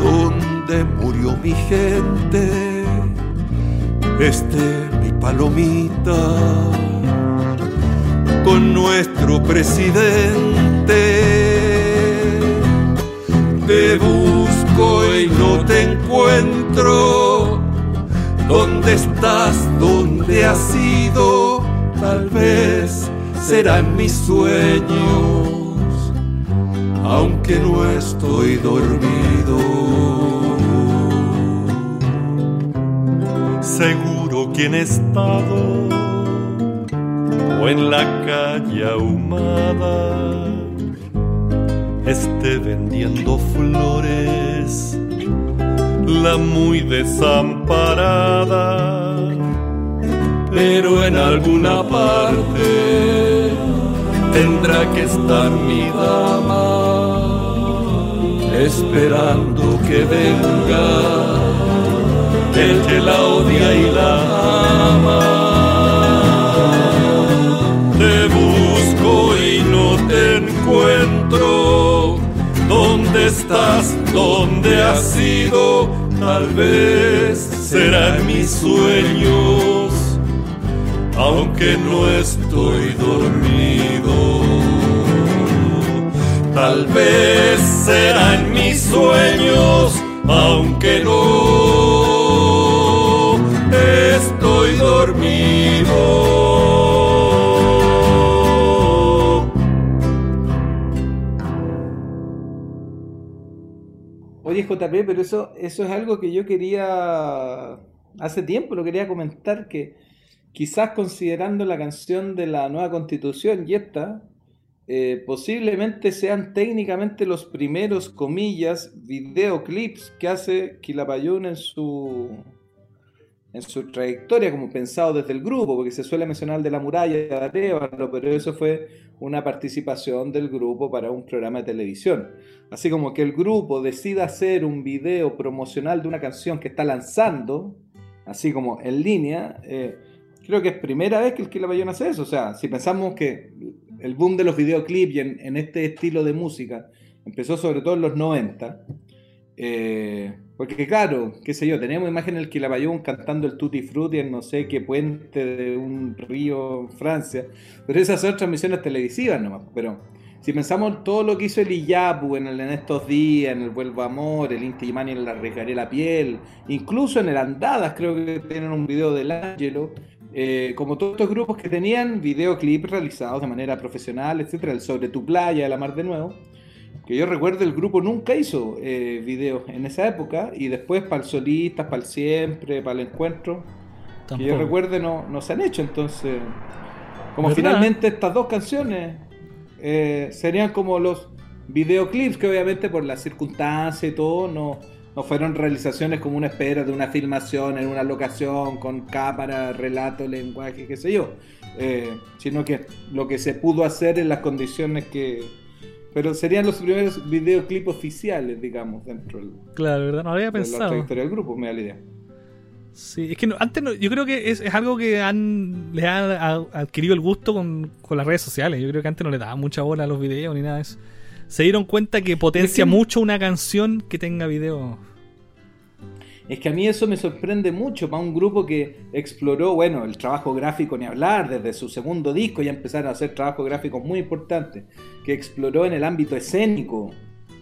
donde murió mi gente esté mi palomita con nuestro presidente. Te busco y no te encuentro. ¿Dónde estás? ¿Dónde has ido? Tal vez será en mis sueños, aunque no estoy dormido. Seguro que en estado o en la calle ahumada esté vendiendo flores la muy desamparada pero en alguna parte tendrá que estar mi dama esperando que venga el que la odia y la ama. te busco y no te encuentro ¿Dónde estás? ¿Dónde has ido? Tal vez será en mis sueños aunque no estoy dormido. Tal vez será en mis sueños, aunque no estoy dormido. Pero eso, eso es algo que yo quería hace tiempo lo quería comentar que quizás considerando la canción de la nueva constitución y esta, eh, posiblemente sean técnicamente los primeros, comillas, videoclips que hace Quilapayún en su, en su trayectoria, como pensado desde el grupo, porque se suele mencionar el de la muralla de Arevalo, pero eso fue una participación del grupo para un programa de televisión. Así como que el grupo decida hacer un video promocional de una canción que está lanzando, así como en línea, eh, creo que es primera vez que el Quilapayún hace eso. O sea, si pensamos que el boom de los videoclips y en, en este estilo de música empezó sobre todo en los 90, eh, porque claro, qué sé yo, tenemos imágenes del Quilapayún cantando el Tutti Frutti en no sé qué puente de un río en Francia, pero esas son transmisiones televisivas nomás. Pero si pensamos todo lo que hizo el Iyapu en, el- en estos días, en el Vuelvo Amor, el Inti Gimani en la Arriesgaré la Piel, incluso en el Andadas creo que tienen un video del Ángelo, eh, como todos estos grupos que tenían videoclips realizados de manera profesional, etcétera, el Sobre tu playa, de la mar de nuevo, que yo recuerdo el grupo nunca hizo eh, videos en esa época y después para el Solistas, para el Siempre, para el Encuentro, que yo Tampoco. recuerde no, no se han hecho, entonces como ¿Verdad? finalmente estas dos canciones eh, serían como los videoclips que obviamente por las circunstancias y todo no, no fueron realizaciones como una espera de una filmación en una locación con cámara, relato, lenguaje, qué sé yo, eh, sino que lo que se pudo hacer en las condiciones que... Pero serían los primeros videoclips oficiales, digamos, dentro del- Claro, ¿verdad? No había la pensado. trayectoria del grupo, me da la idea. Sí, es que no- antes no- yo creo que es, es algo que han les ha, ha adquirido el gusto con, con las redes sociales. Yo creo que antes no le daban mucha bola a los videos ni nada de eso. Se dieron cuenta que potencia que- mucho una canción que tenga video. Es que a mí eso me sorprende mucho para un grupo que exploró, bueno, el trabajo gráfico ni hablar, desde su segundo disco ya empezaron a hacer trabajos gráficos muy importantes, que exploró en el ámbito escénico,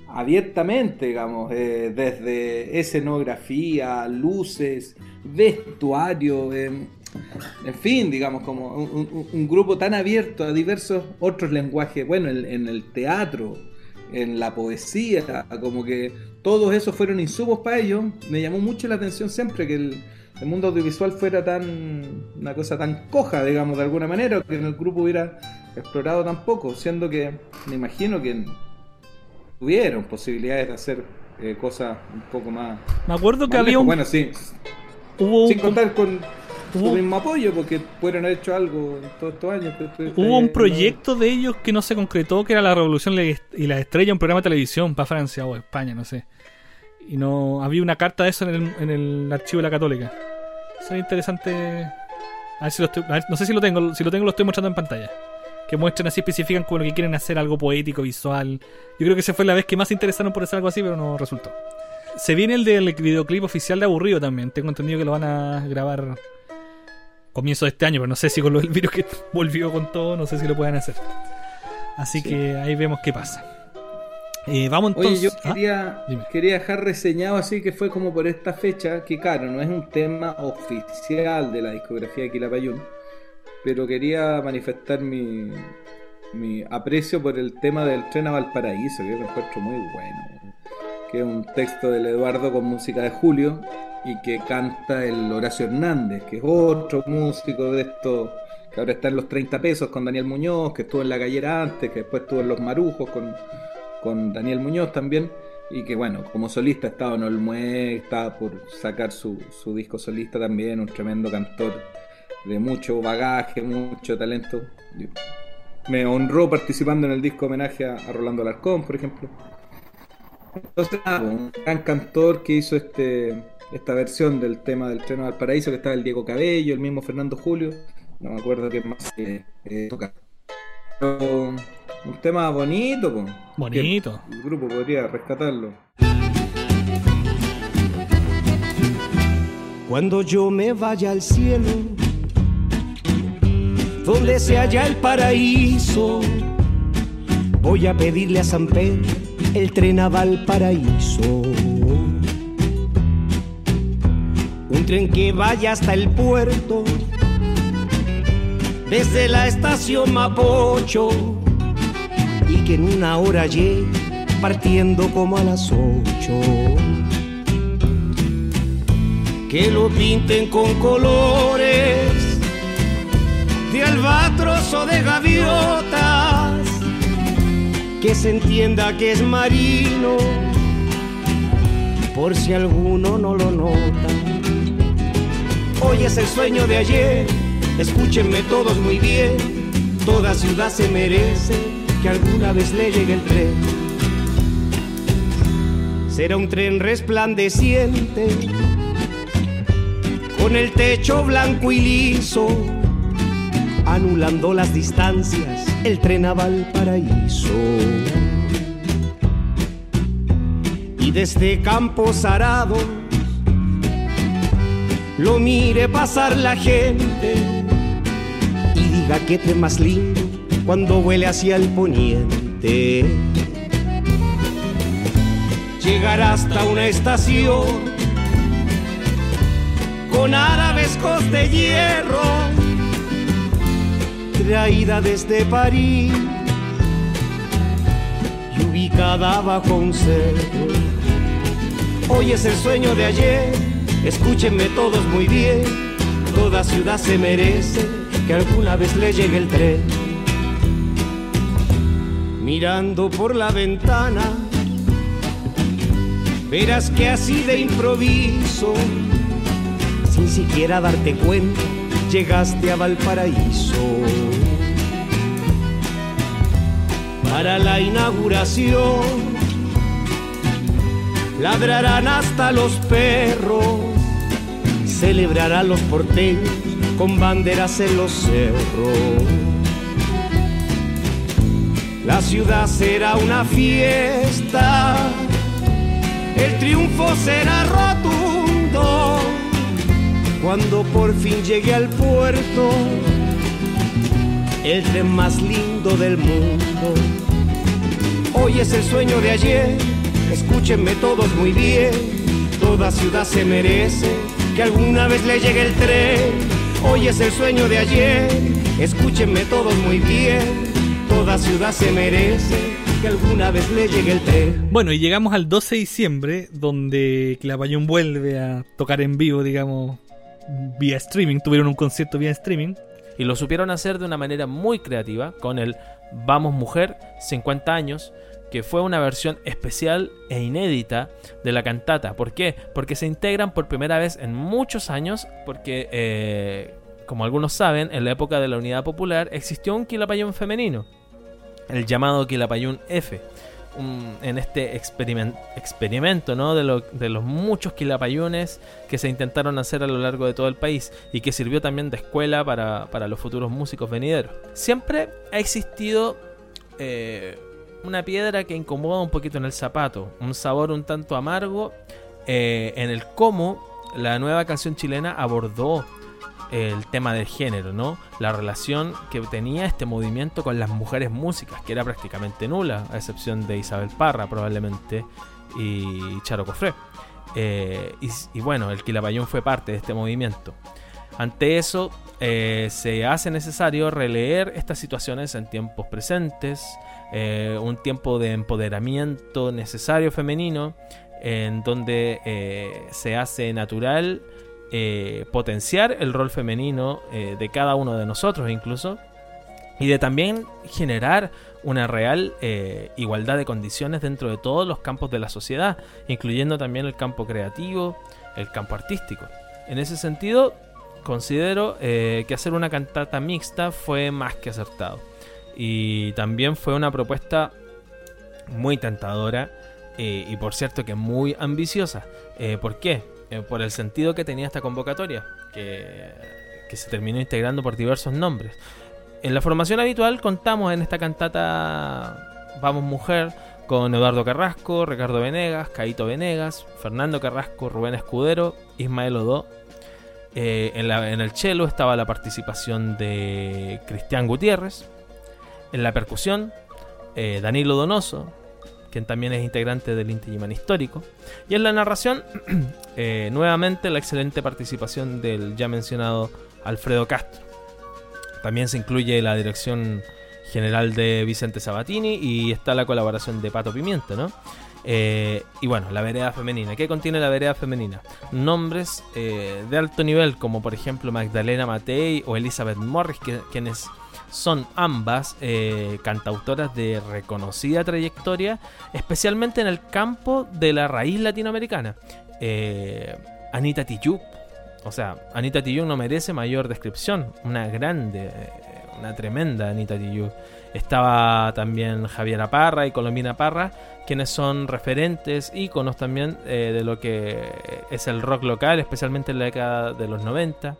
abiertamente, digamos, eh, desde escenografía, luces, vestuario, eh, en fin, digamos, como un, grupo tan abierto a diversos otros lenguajes, bueno, en, en el teatro, en la poesía, como que todos esos fueron insumos para ellos. Me llamó mucho la atención siempre que el, el mundo audiovisual fuera tan una cosa tan coja, digamos, de alguna manera, que en el grupo hubiera explorado tan poco, siendo que me imagino que tuvieron posibilidades de hacer eh, cosas un poco más. Me acuerdo que había un, Bueno, sí, hubo, sin un, contar con hubo- su mismo apoyo, porque pudieron haber hecho algo en todos estos años. hubo un proyecto de ellos que no se concretó, que era La Revolución y la Estrella, un programa de televisión para Francia o España, no sé. Y no había una carta de eso en el, en el archivo de la Católica. Eso es interesante. A ver si lo estoy, a ver, no sé si lo tengo, si lo tengo lo estoy mostrando en pantalla. Que muestran así, especifican como lo que quieren hacer, algo poético, visual. Yo creo que esa fue la vez que más se interesaron por hacer algo así, pero no resultó. Se viene el del videoclip oficial de Aburrido también. Tengo entendido que lo van a grabar comienzo de este año, pero no sé si con lo del virus que <laughs> volvió con todo, no sé si lo puedan hacer. Así Sí. que ahí vemos qué pasa. Eh, vamos entonces. Oye, yo ¿Ah? quería, quería dejar reseñado así que fue como por esta fecha, que claro, no es un tema oficial de la discografía de Quilapayún, pero quería manifestar mi, mi aprecio por el tema del tren a Valparaíso, que yo lo encuentro muy bueno. Que es un texto del Eduardo con música de Julio y que canta el Horacio Hernández, que es otro músico de esto que ahora está en los 30 pesos con Daniel Muñoz, que estuvo en la gallera antes, que después estuvo en los Marujos con, con Daniel Muñoz también, y que bueno, como solista estaba en Olmué, estaba por sacar su, su disco solista también, un tremendo cantor de mucho bagaje, mucho talento. Me honró participando en el disco homenaje a, Rolando Alarcón, por ejemplo. Entonces, un gran cantor que hizo este esta versión del tema del Tren al Paraíso, que estaba el Diego Cabello, el mismo Fernando Julio, no me acuerdo qué más eh, eh, toca. Un tema bonito, po, Bonito. que el grupo podría rescatarlo. Cuando yo me vaya al cielo, donde se halla el paraíso, voy a pedirle a San Pedro el tren a Valparaíso. Un tren que vaya hasta el puerto, desde la estación Mapocho, y que en una hora llegue partiendo como a las ocho. que lo pinten con colores de albatros o de gaviotas, que se entienda que es marino, por si alguno no lo nota. Hoy es el sueño de ayer, escúchenme todos muy bien, toda ciudad se merece que alguna vez le llegue el tren. Será un tren resplandeciente, con el techo blanco y liso, anulando las distancias, el tren a Valparaíso. Y desde Campos Arados lo mire pasar la gente y diga que tren más lindo cuando huele hacia el poniente. Llegar hasta una estación con arabescos de hierro, traída desde París y ubicada bajo un cerro. Hoy es el sueño de ayer, escúchenme todos muy bien, toda ciudad se merece que alguna vez le llegue el tren. Mirando por la ventana, verás que así de improviso, sin siquiera darte cuenta, llegaste a Valparaíso. Para la inauguración, ladrarán hasta los perros, celebrarán los porteños con banderas en los cerros. La ciudad será una fiesta, el triunfo será rotundo. Cuando por fin llegue al puerto el tren más lindo del mundo. Hoy es el sueño de ayer, escúchenme todos muy bien, toda ciudad se merece que alguna vez le llegue el tren. Hoy es el sueño de ayer, escúchenme todos muy bien, toda ciudad se merece que alguna vez le llegue el tren. Bueno, y llegamos al 12 de diciembre, donde Clavallón vuelve a tocar en vivo, digamos, vía streaming. Tuvieron un concierto vía streaming. Y lo supieron hacer de una manera muy creativa con el Vamos Mujer 50 años, que fue una versión especial e inédita de la cantata. ¿Por qué? Porque se integran por primera vez en muchos años, porque, eh, como algunos saben, en la época de la Unidad Popular existió un quilapayún femenino, el llamado quilapayún F. en este experimen- experimento ¿no? de los muchos quilapayunes que se intentaron hacer a lo largo de todo el país y que sirvió también de escuela para, para los futuros músicos venideros. Siempre ha existido eh, una piedra que incomoda un poquito en el zapato, un sabor un tanto amargo eh, en el cómo la nueva canción chilena abordó el tema del género, ¿no? La relación que tenía este movimiento con las mujeres músicas, que era prácticamente nula, a excepción de Isabel Parra probablemente y Charo Cofré. Eh, y, bueno, el Quilapayún fue parte de este movimiento. Ante eso, eh, se hace necesario releer estas situaciones en tiempos presentes, eh, un tiempo de empoderamiento necesario femenino, en donde se hace natural eh, potenciar el rol femenino eh, de cada uno de nosotros incluso, y de también generar una real eh, igualdad de condiciones dentro de todos los campos de la sociedad, incluyendo también el campo creativo, el campo artístico. En ese sentido, considero que hacer una cantata mixta fue más que acertado. Y también fue una propuesta muy tentadora y por cierto que muy ambiciosa. ¿Por qué? Eh, por el sentido que tenía esta convocatoria, que, se terminó integrando por diversos nombres. En la formación habitual contamos en esta cantata Vamos Mujer con Eduardo Carrasco, Ricardo Venegas, Caito Venegas, Fernando Carrasco, Rubén Escudero, Ismael Odó. Eh, en el cello estaba la participación de Cristian Gutiérrez. En la percusión, eh, Danilo Donoso, quien también es integrante del Inti histórico. Y en la narración, <clears throat> eh, nuevamente la excelente participación del ya mencionado Alfredo Castro. También se incluye la dirección general de Vicente Sabatini y está la colaboración de Pato Pimienta, ¿no? Eh, y bueno, la vereda femenina. ¿Qué contiene la vereda femenina? Nombres eh, de alto nivel, como por ejemplo Magdalena Matei o Elizabeth Morris, que- quienes son ambas eh, cantautoras de reconocida trayectoria, especialmente en el campo de la raíz latinoamericana. Eh, Anita Tijoux, o sea, Anita Tijoux no merece mayor descripción, una grande, eh, una tremenda Anita Tijoux. Estaba también Javiera Parra y Colombina Parra, quienes son referentes, íconos también eh, de lo que es el rock local, especialmente en la década de los 90.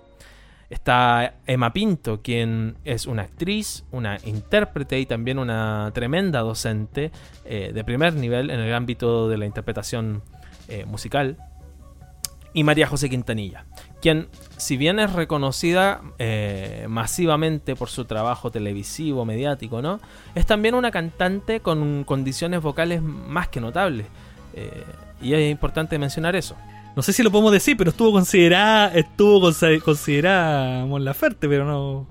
Está Emma Pinto, quien es una actriz, una intérprete y también una tremenda docente eh, de primer nivel en el ámbito de la interpretación eh, musical. Y María José Quintanilla, quien, si bien es reconocida eh, masivamente por su trabajo televisivo, mediático, ¿no? Es también una cantante con condiciones vocales más que notables. Eh, y es importante mencionar eso. No sé si lo podemos decir, pero estuvo considerada, estuvo consi- considerada Mon Laferte, pero no.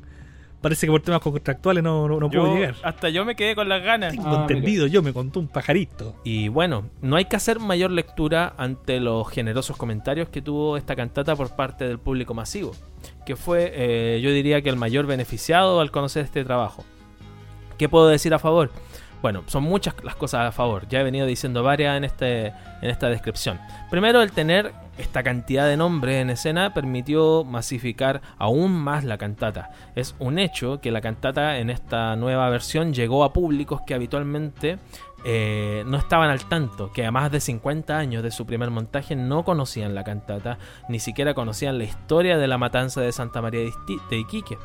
Parece que por temas contractuales no, no, no pudo Yo- llegar. Hasta yo me quedé con las ganas. Tengo entendido, yo me contó un pajarito. Y bueno, no hay que hacer mayor lectura ante los generosos comentarios que tuvo esta cantata por parte del público masivo, que fue, eh, yo diría que el mayor beneficiado al conocer este trabajo. ¿Qué puedo decir a favor? Bueno, son muchas las cosas a favor. Ya he venido diciendo varias en, este, en esta descripción. Primero, el tener esta cantidad de nombres en escena permitió masificar aún más la cantata. Es un hecho que la cantata en esta nueva versión llegó a públicos que habitualmente eh, no estaban al tanto, que a más de 50 años de su primer montaje no conocían la cantata, ni siquiera conocían la historia de la matanza de Santa María de Iquique.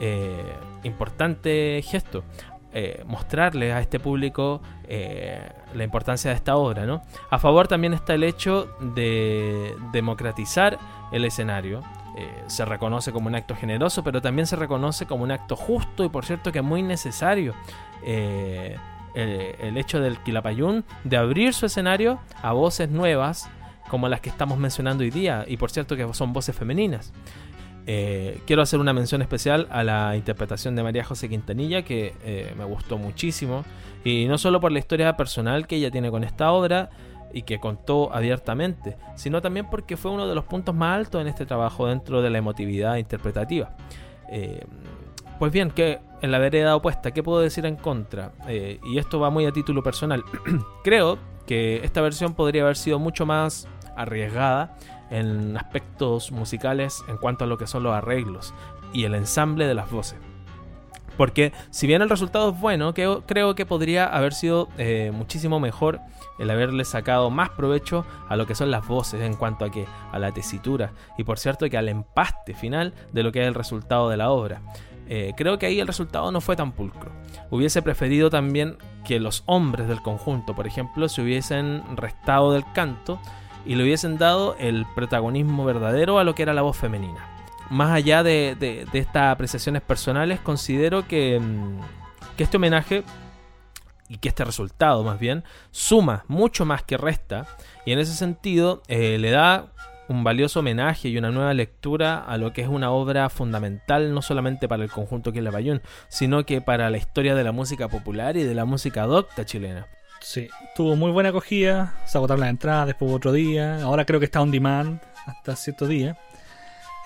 Eh, importante gesto. Eh, mostrarles a este público eh, la importancia de esta obra. ¿no? A favor también está el hecho de democratizar el escenario. Eh, se reconoce como un acto generoso, pero también se reconoce como un acto justo y por cierto que muy necesario. Eh, el, el hecho del Quilapayún de abrir su escenario a voces nuevas como las que estamos mencionando hoy día y por cierto que son voces femeninas. Eh, quiero hacer una mención especial a la interpretación de María José Quintanilla, que eh, me gustó muchísimo. Y no solo por la historia personal que ella tiene con esta obra y que contó abiertamente, sino también porque fue uno de los puntos más altos en este trabajo dentro de la emotividad interpretativa. Eh, pues bien, que en la vereda opuesta, ¿qué puedo decir en contra? Y esto va muy a título personal. <clears throat> Creo que esta versión podría haber sido mucho más arriesgada en aspectos musicales en cuanto a lo que son los arreglos y el ensamble de las voces. Porque si bien el resultado es bueno, creo, que podría haber sido eh, muchísimo mejor el haberle sacado más provecho a lo que son las voces en cuanto a que a la tesitura y por cierto que al empaste final de lo que es el resultado de la obra. Eh, creo que ahí el resultado no fue tan pulcro. Hubiese preferido también que los hombres del conjunto, por ejemplo, se hubiesen restado del canto y le hubiesen dado el protagonismo verdadero a lo que era la voz femenina. Más allá de, estas apreciaciones personales, considero que, mm, que este homenaje y que este resultado más bien suma mucho más que resta y en ese sentido eh, le da un valioso homenaje y una nueva lectura a lo que es una obra fundamental no solamente para el conjunto que es la Bayún, sino que para la historia de la música popular y de la música docta chilena. Sí, tuvo muy buena acogida. Se agotaron las entradas, después otro día. Ahora creo que está on demand hasta cierto día.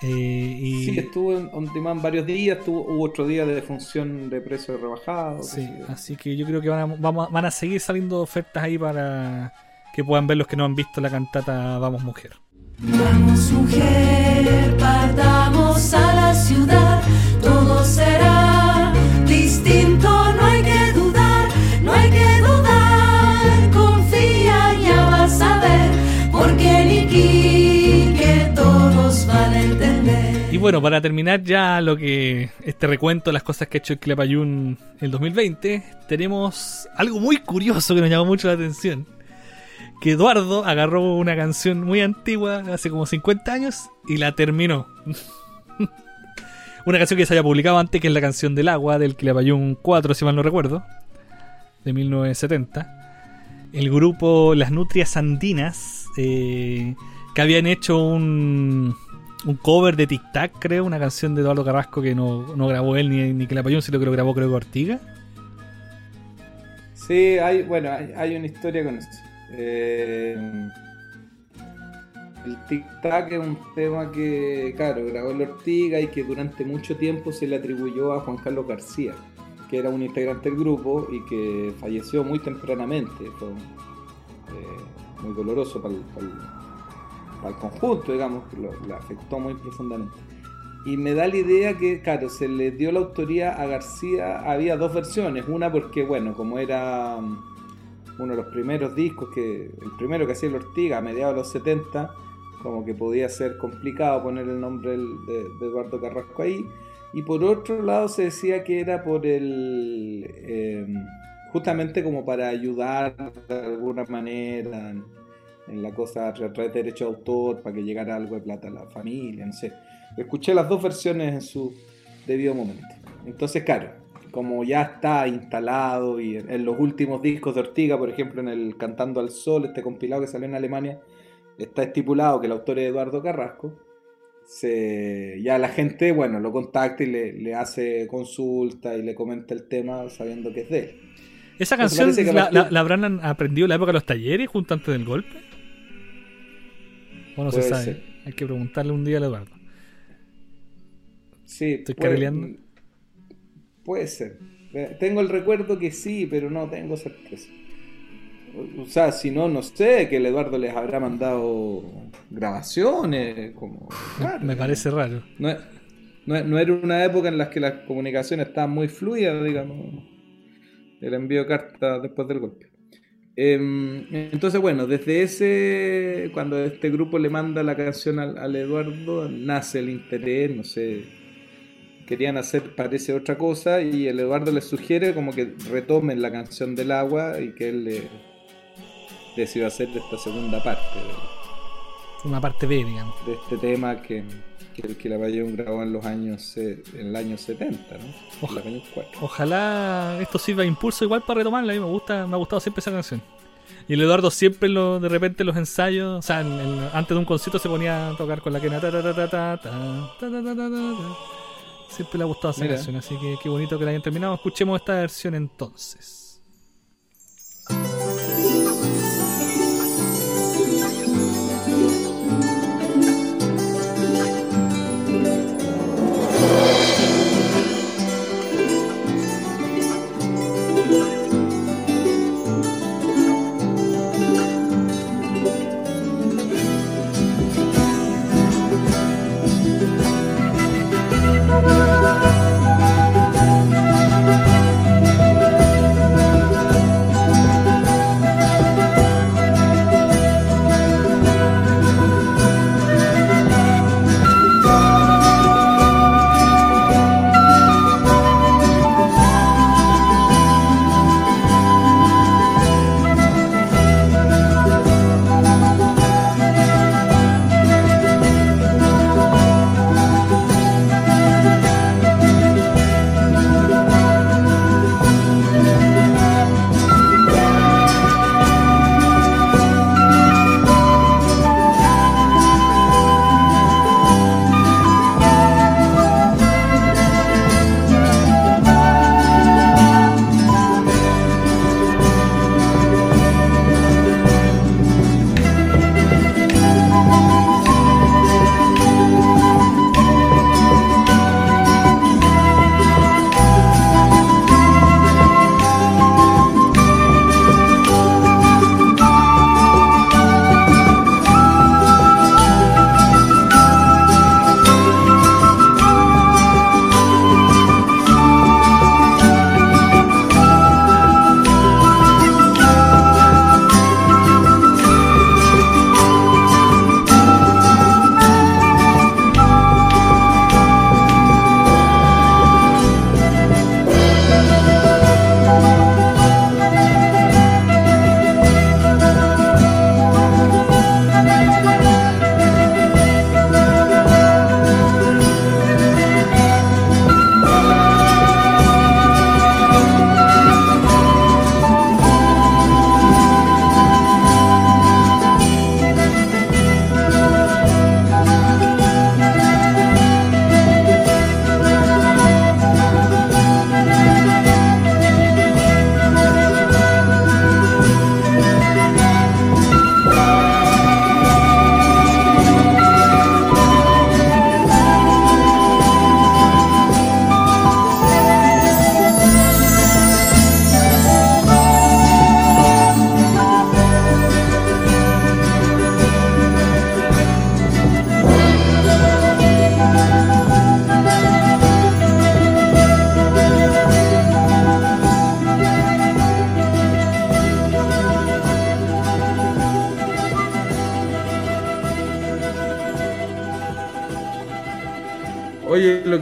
Eh, y Sí, estuvo en on demand varios días, tuvo, hubo otro día de función de precio rebajado. Sí, así que yo creo que van a, vamos a- van a seguir saliendo ofertas ahí para que puedan ver los que no han visto la cantata Vamos Mujer. Vamos mujer, partamos a la ciudad, bueno, para terminar ya lo que este recuento de las cosas que ha hecho el Clepayún en el 2020, tenemos algo muy curioso que nos llamó mucho la atención. Que Eduardo agarró una canción muy antigua, hace como 50 años, y la terminó. <laughs> una canción que se había publicado antes, que es la canción del agua, del Clepayún 4, si mal no recuerdo, de 1970. El grupo Las Nutrias Andinas, eh, que habían hecho un, un cover de Tic Tac, creo, una canción de Eduardo Carrasco que no, no grabó él ni, ni Clepayún, sino que lo grabó creo que Ortiga. Sí, hay, bueno, hay, hay una historia con eso. Eh, el tic-tac es un tema que, claro, grabó el Ortiga y que durante mucho tiempo se le atribuyó a Juan Carlos García, que era un integrante del grupo y que falleció muy tempranamente. Fue eh, muy doloroso para para el- el conjunto, digamos, que lo, afectó muy profundamente. Y me da la idea que, claro, se le dio la autoría a García, había dos versiones, una porque, bueno, como era mm, uno de los primeros discos, que el primero que hacía el Ortiga a mediados de los 70, como que podía ser complicado poner el nombre de, de Eduardo Carrasco ahí. Y por otro lado se decía que era por el... eh, justamente como para ayudar de alguna manera en, la cosa a través de derecho de autor, para que llegara algo de plata a la familia, no sé. Escuché las dos versiones en su debido momento. Entonces, claro, como ya está instalado y en los últimos discos de Ortiga, por ejemplo, en el Cantando al Sol, este compilado que salió en Alemania, está estipulado que el autor es Eduardo Carrasco. Se, ya la gente, bueno, lo contacta y le, le hace consulta y le comenta el tema sabiendo que es de él. ¿Esa canción que la, partir- la- la habrán aprendido en la época de los talleres junto antes del golpe? ¿O no se Puede sabe? ser. Hay que preguntarle un día a Eduardo. Sí, Estoy puede, carrileando. puede ser. Eh, Tengo el recuerdo que sí, pero no tengo certeza. O- sea, si no, no sé, que el Eduardo les habrá mandado grabaciones, como... raro. Me parece raro. No, no, no era una época en la que las comunicaciones estaban muy fluidas, digamos. El envío de cartas después del golpe. Em, entonces, bueno, desde ese, cuando este grupo le manda la canción al, al Eduardo, nace el interés, no sé, querían hacer, parece otra cosa, y el Eduardo les sugiere como que retomen la canción del agua y que él le decidió hacer de esta segunda parte Una parte B, digamos. de este tema que, que el que la Pallón grabó en los años en el año 70, ¿no? Oja, el ojalá esto sirva de impulso igual para retomarla, me gusta, me ha gustado siempre esa canción. Y el Eduardo siempre lo, de repente los ensayos, o sea, antes de un concierto se ponía a tocar con la que Siempre le ha gustado esa canción, así que qué bonito que la hayan terminado. Escuchemos esta versión entonces.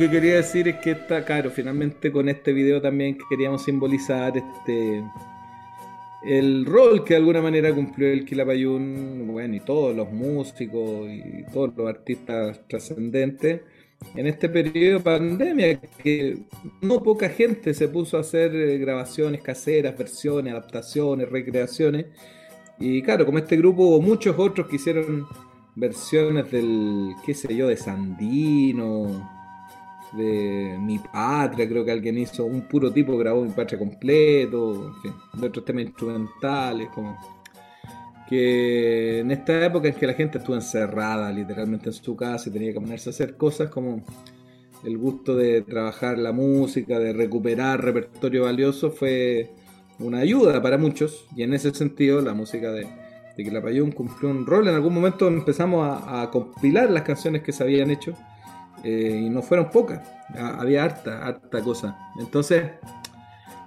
Que quería decir es que está claro, finalmente con este video también queríamos simbolizar este el rol que de alguna manera cumplió el Quilapayún, bueno, y todos los músicos y todos los artistas trascendentes en este periodo de pandemia, que no poca gente se puso a hacer eh, grabaciones caseras, versiones, adaptaciones, recreaciones. Y claro, como este grupo hubo muchos otros que hicieron versiones del, qué sé yo, de Sandino, de Mi Patria, creo que alguien hizo, un puro tipo grabó Mi Patria completo, en fin, de otros temas instrumentales, como que en esta época en que la gente estuvo encerrada literalmente en su casa y tenía que ponerse a hacer cosas como el gusto de trabajar la música, de recuperar repertorio valioso fue una ayuda para muchos y en ese sentido la música de, de Quilapayún cumplió un rol. En algún momento empezamos a, a compilar las canciones que se habían hecho eh, y no fueron pocas, ha- había harta, harta cosa. Entonces,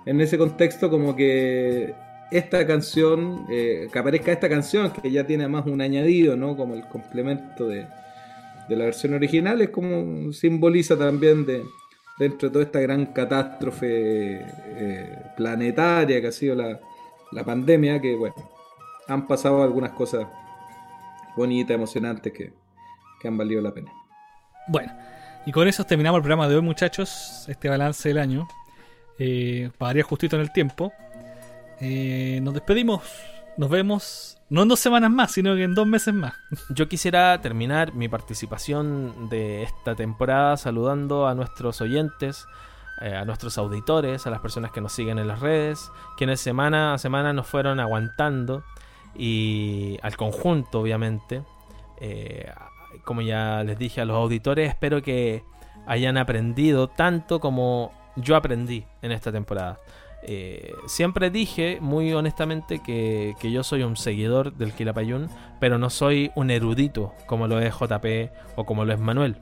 en ese contexto como que esta canción, eh, que aparezca esta canción, que ya tiene más un añadido, ¿no? Como el complemento de, de la versión original, es como simboliza también de dentro de toda esta gran catástrofe eh, planetaria que ha sido la, la pandemia, que bueno, han pasado algunas cosas bonitas, emocionantes que, que han valido la pena. Bueno, y con eso terminamos el programa de hoy, muchachos. Este balance del año. Eh, justito en el tiempo. Eh, nos despedimos. Nos vemos. No en dos semanas más, sino que en dos meses más. <laughs> Yo quisiera terminar mi participación de esta temporada saludando a nuestros oyentes, eh, a nuestros auditores, a las personas que nos siguen en las redes, quienes semana a semana nos fueron aguantando y al conjunto, obviamente. Eh, como ya les dije a los auditores, espero que hayan aprendido tanto como yo aprendí en esta temporada. Eh, siempre dije muy honestamente que, que yo soy un seguidor del Quilapayún, pero no soy un erudito como lo es JP o como lo es Manuel.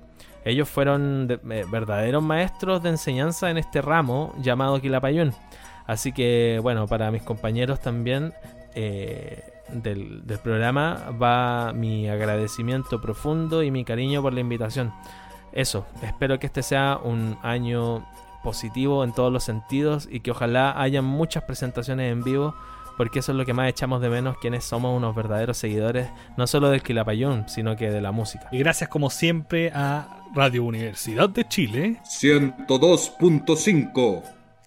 Ellos fueron eh, verdaderos maestros de enseñanza en este ramo llamado Quilapayún. Así que bueno, para mis compañeros también eh, del, del programa va mi agradecimiento profundo y mi cariño por la invitación. Eso, espero que este sea un año positivo en todos los sentidos y que ojalá haya muchas presentaciones en vivo porque eso es lo que más echamos de menos quienes somos unos verdaderos seguidores no solo del Quilapayún sino que de la música. Y gracias como siempre a Radio Universidad de Chile 102.5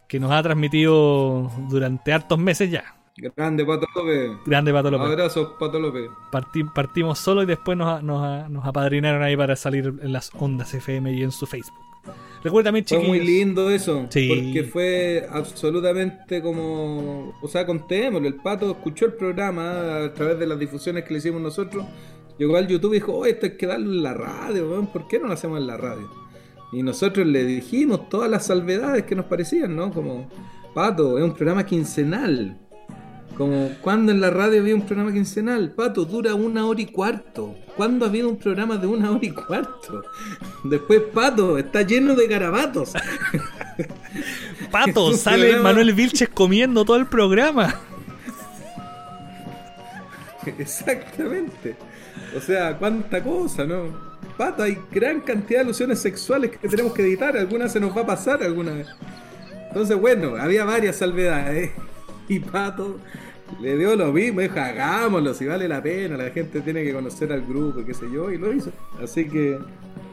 que nos ha transmitido durante hartos meses ya. Grande Pato López. Grande Pato López. Abrazos, Pato López. Parti- partimos solo y después nos, nos, nos apadrinaron ahí para salir en las ondas FM y en su Facebook. Recuerda también, Fue chiquillos. muy lindo eso, Sí. porque fue absolutamente como, o sea, contémoslo, el pato escuchó el programa a través de las difusiones que le hicimos nosotros, llegó al YouTube y dijo, oh, esto hay que darlo en la radio, ¿por qué no lo hacemos en la radio? Y nosotros le dijimos todas las salvedades que nos parecían, ¿no? Como, pato, es un programa quincenal. Como, ¿cuándo en la radio había un programa quincenal? Pato, dura una hora y cuarto. ¿Cuándo ha habido un programa de una hora y cuarto? Después, Pato, está lleno de garabatos. Pato, <laughs> sale programa- Manuel Vilches comiendo todo el programa. Exactamente. O sea, cuánta cosa, ¿no? Pato, hay gran cantidad de alusiones sexuales que tenemos que editar. Alguna se nos va a pasar alguna vez. Entonces, bueno, había varias salvedades. Y Pato le dio lo mismo, dijo, hagámoslo, si vale la pena, la gente tiene que conocer al grupo, qué sé yo, y lo hizo. Así que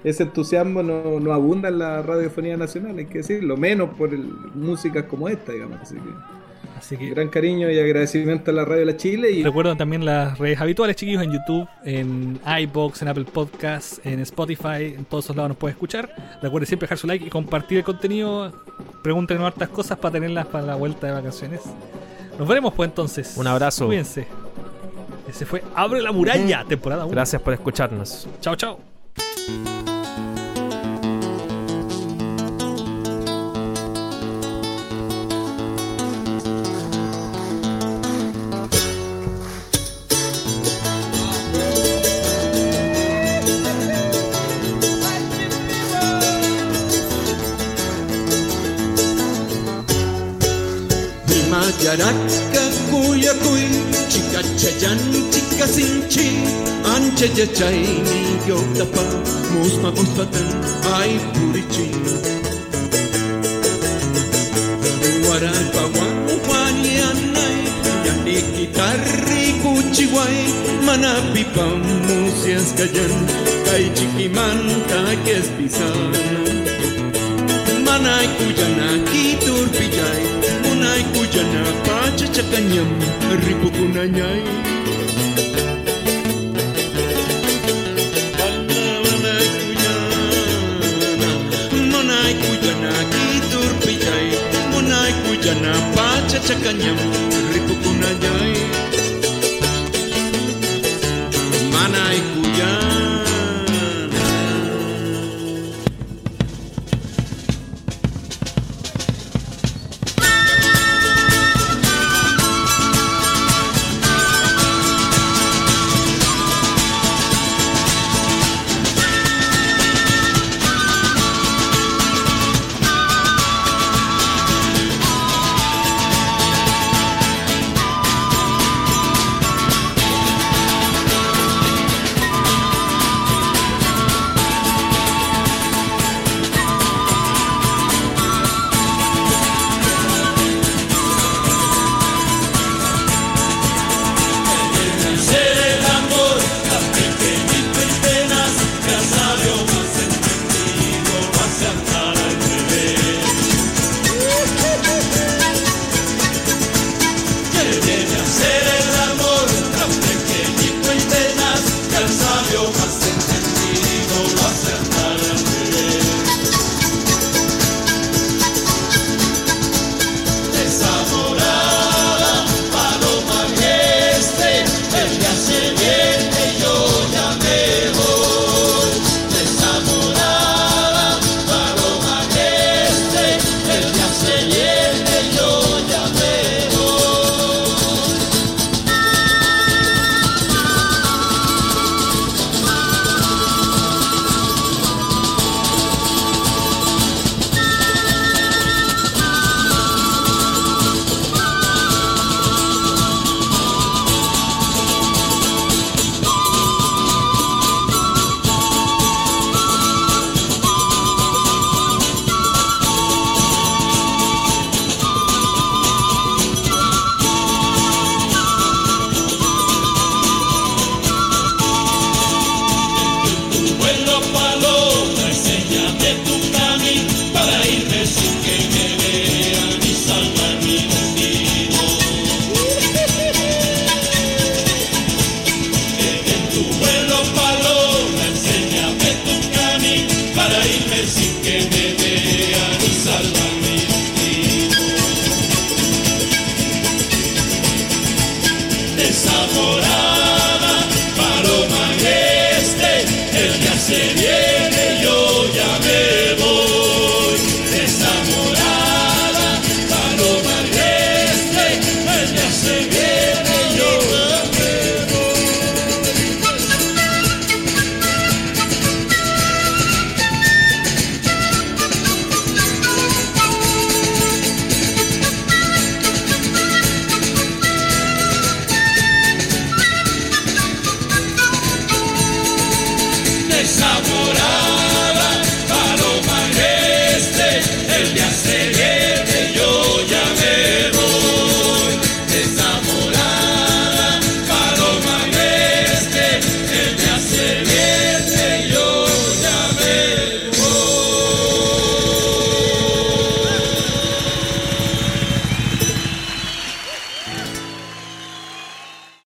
ese entusiasmo no, no abunda en la radiofonía nacional, hay que decirlo, menos por el- músicas como esta, digamos. Así que, Así que gran cariño y agradecimiento a la Radio de la Chile y recuerden también las redes habituales, chiquillos, en YouTube, en iBox, en Apple Podcasts, en Spotify, en todos esos lados nos pueden escuchar. Recuerden siempre dejar su like y compartir el contenido. Pregúntenos hartas cosas para tenerlas para la vuelta de vacaciones. Nos veremos pues entonces. Un abrazo. Cuídense. Ese fue Abre la muralla, temporada 1. Gracias por escucharnos. Chao, chao. Charatka kuyakuy, chika chayan, chika sinchi, ancha yachaini yotapa, musma buspatan, ay purichi. Waray pawan wani anay, yani kitarri kuchiway, manapipam musias kayan, kay chikimanta kespisan. Manay kuyanaki turpillay, jana pacha chakanyam ripukunanyai Monai kujana kitur pitai Monai kujana pacha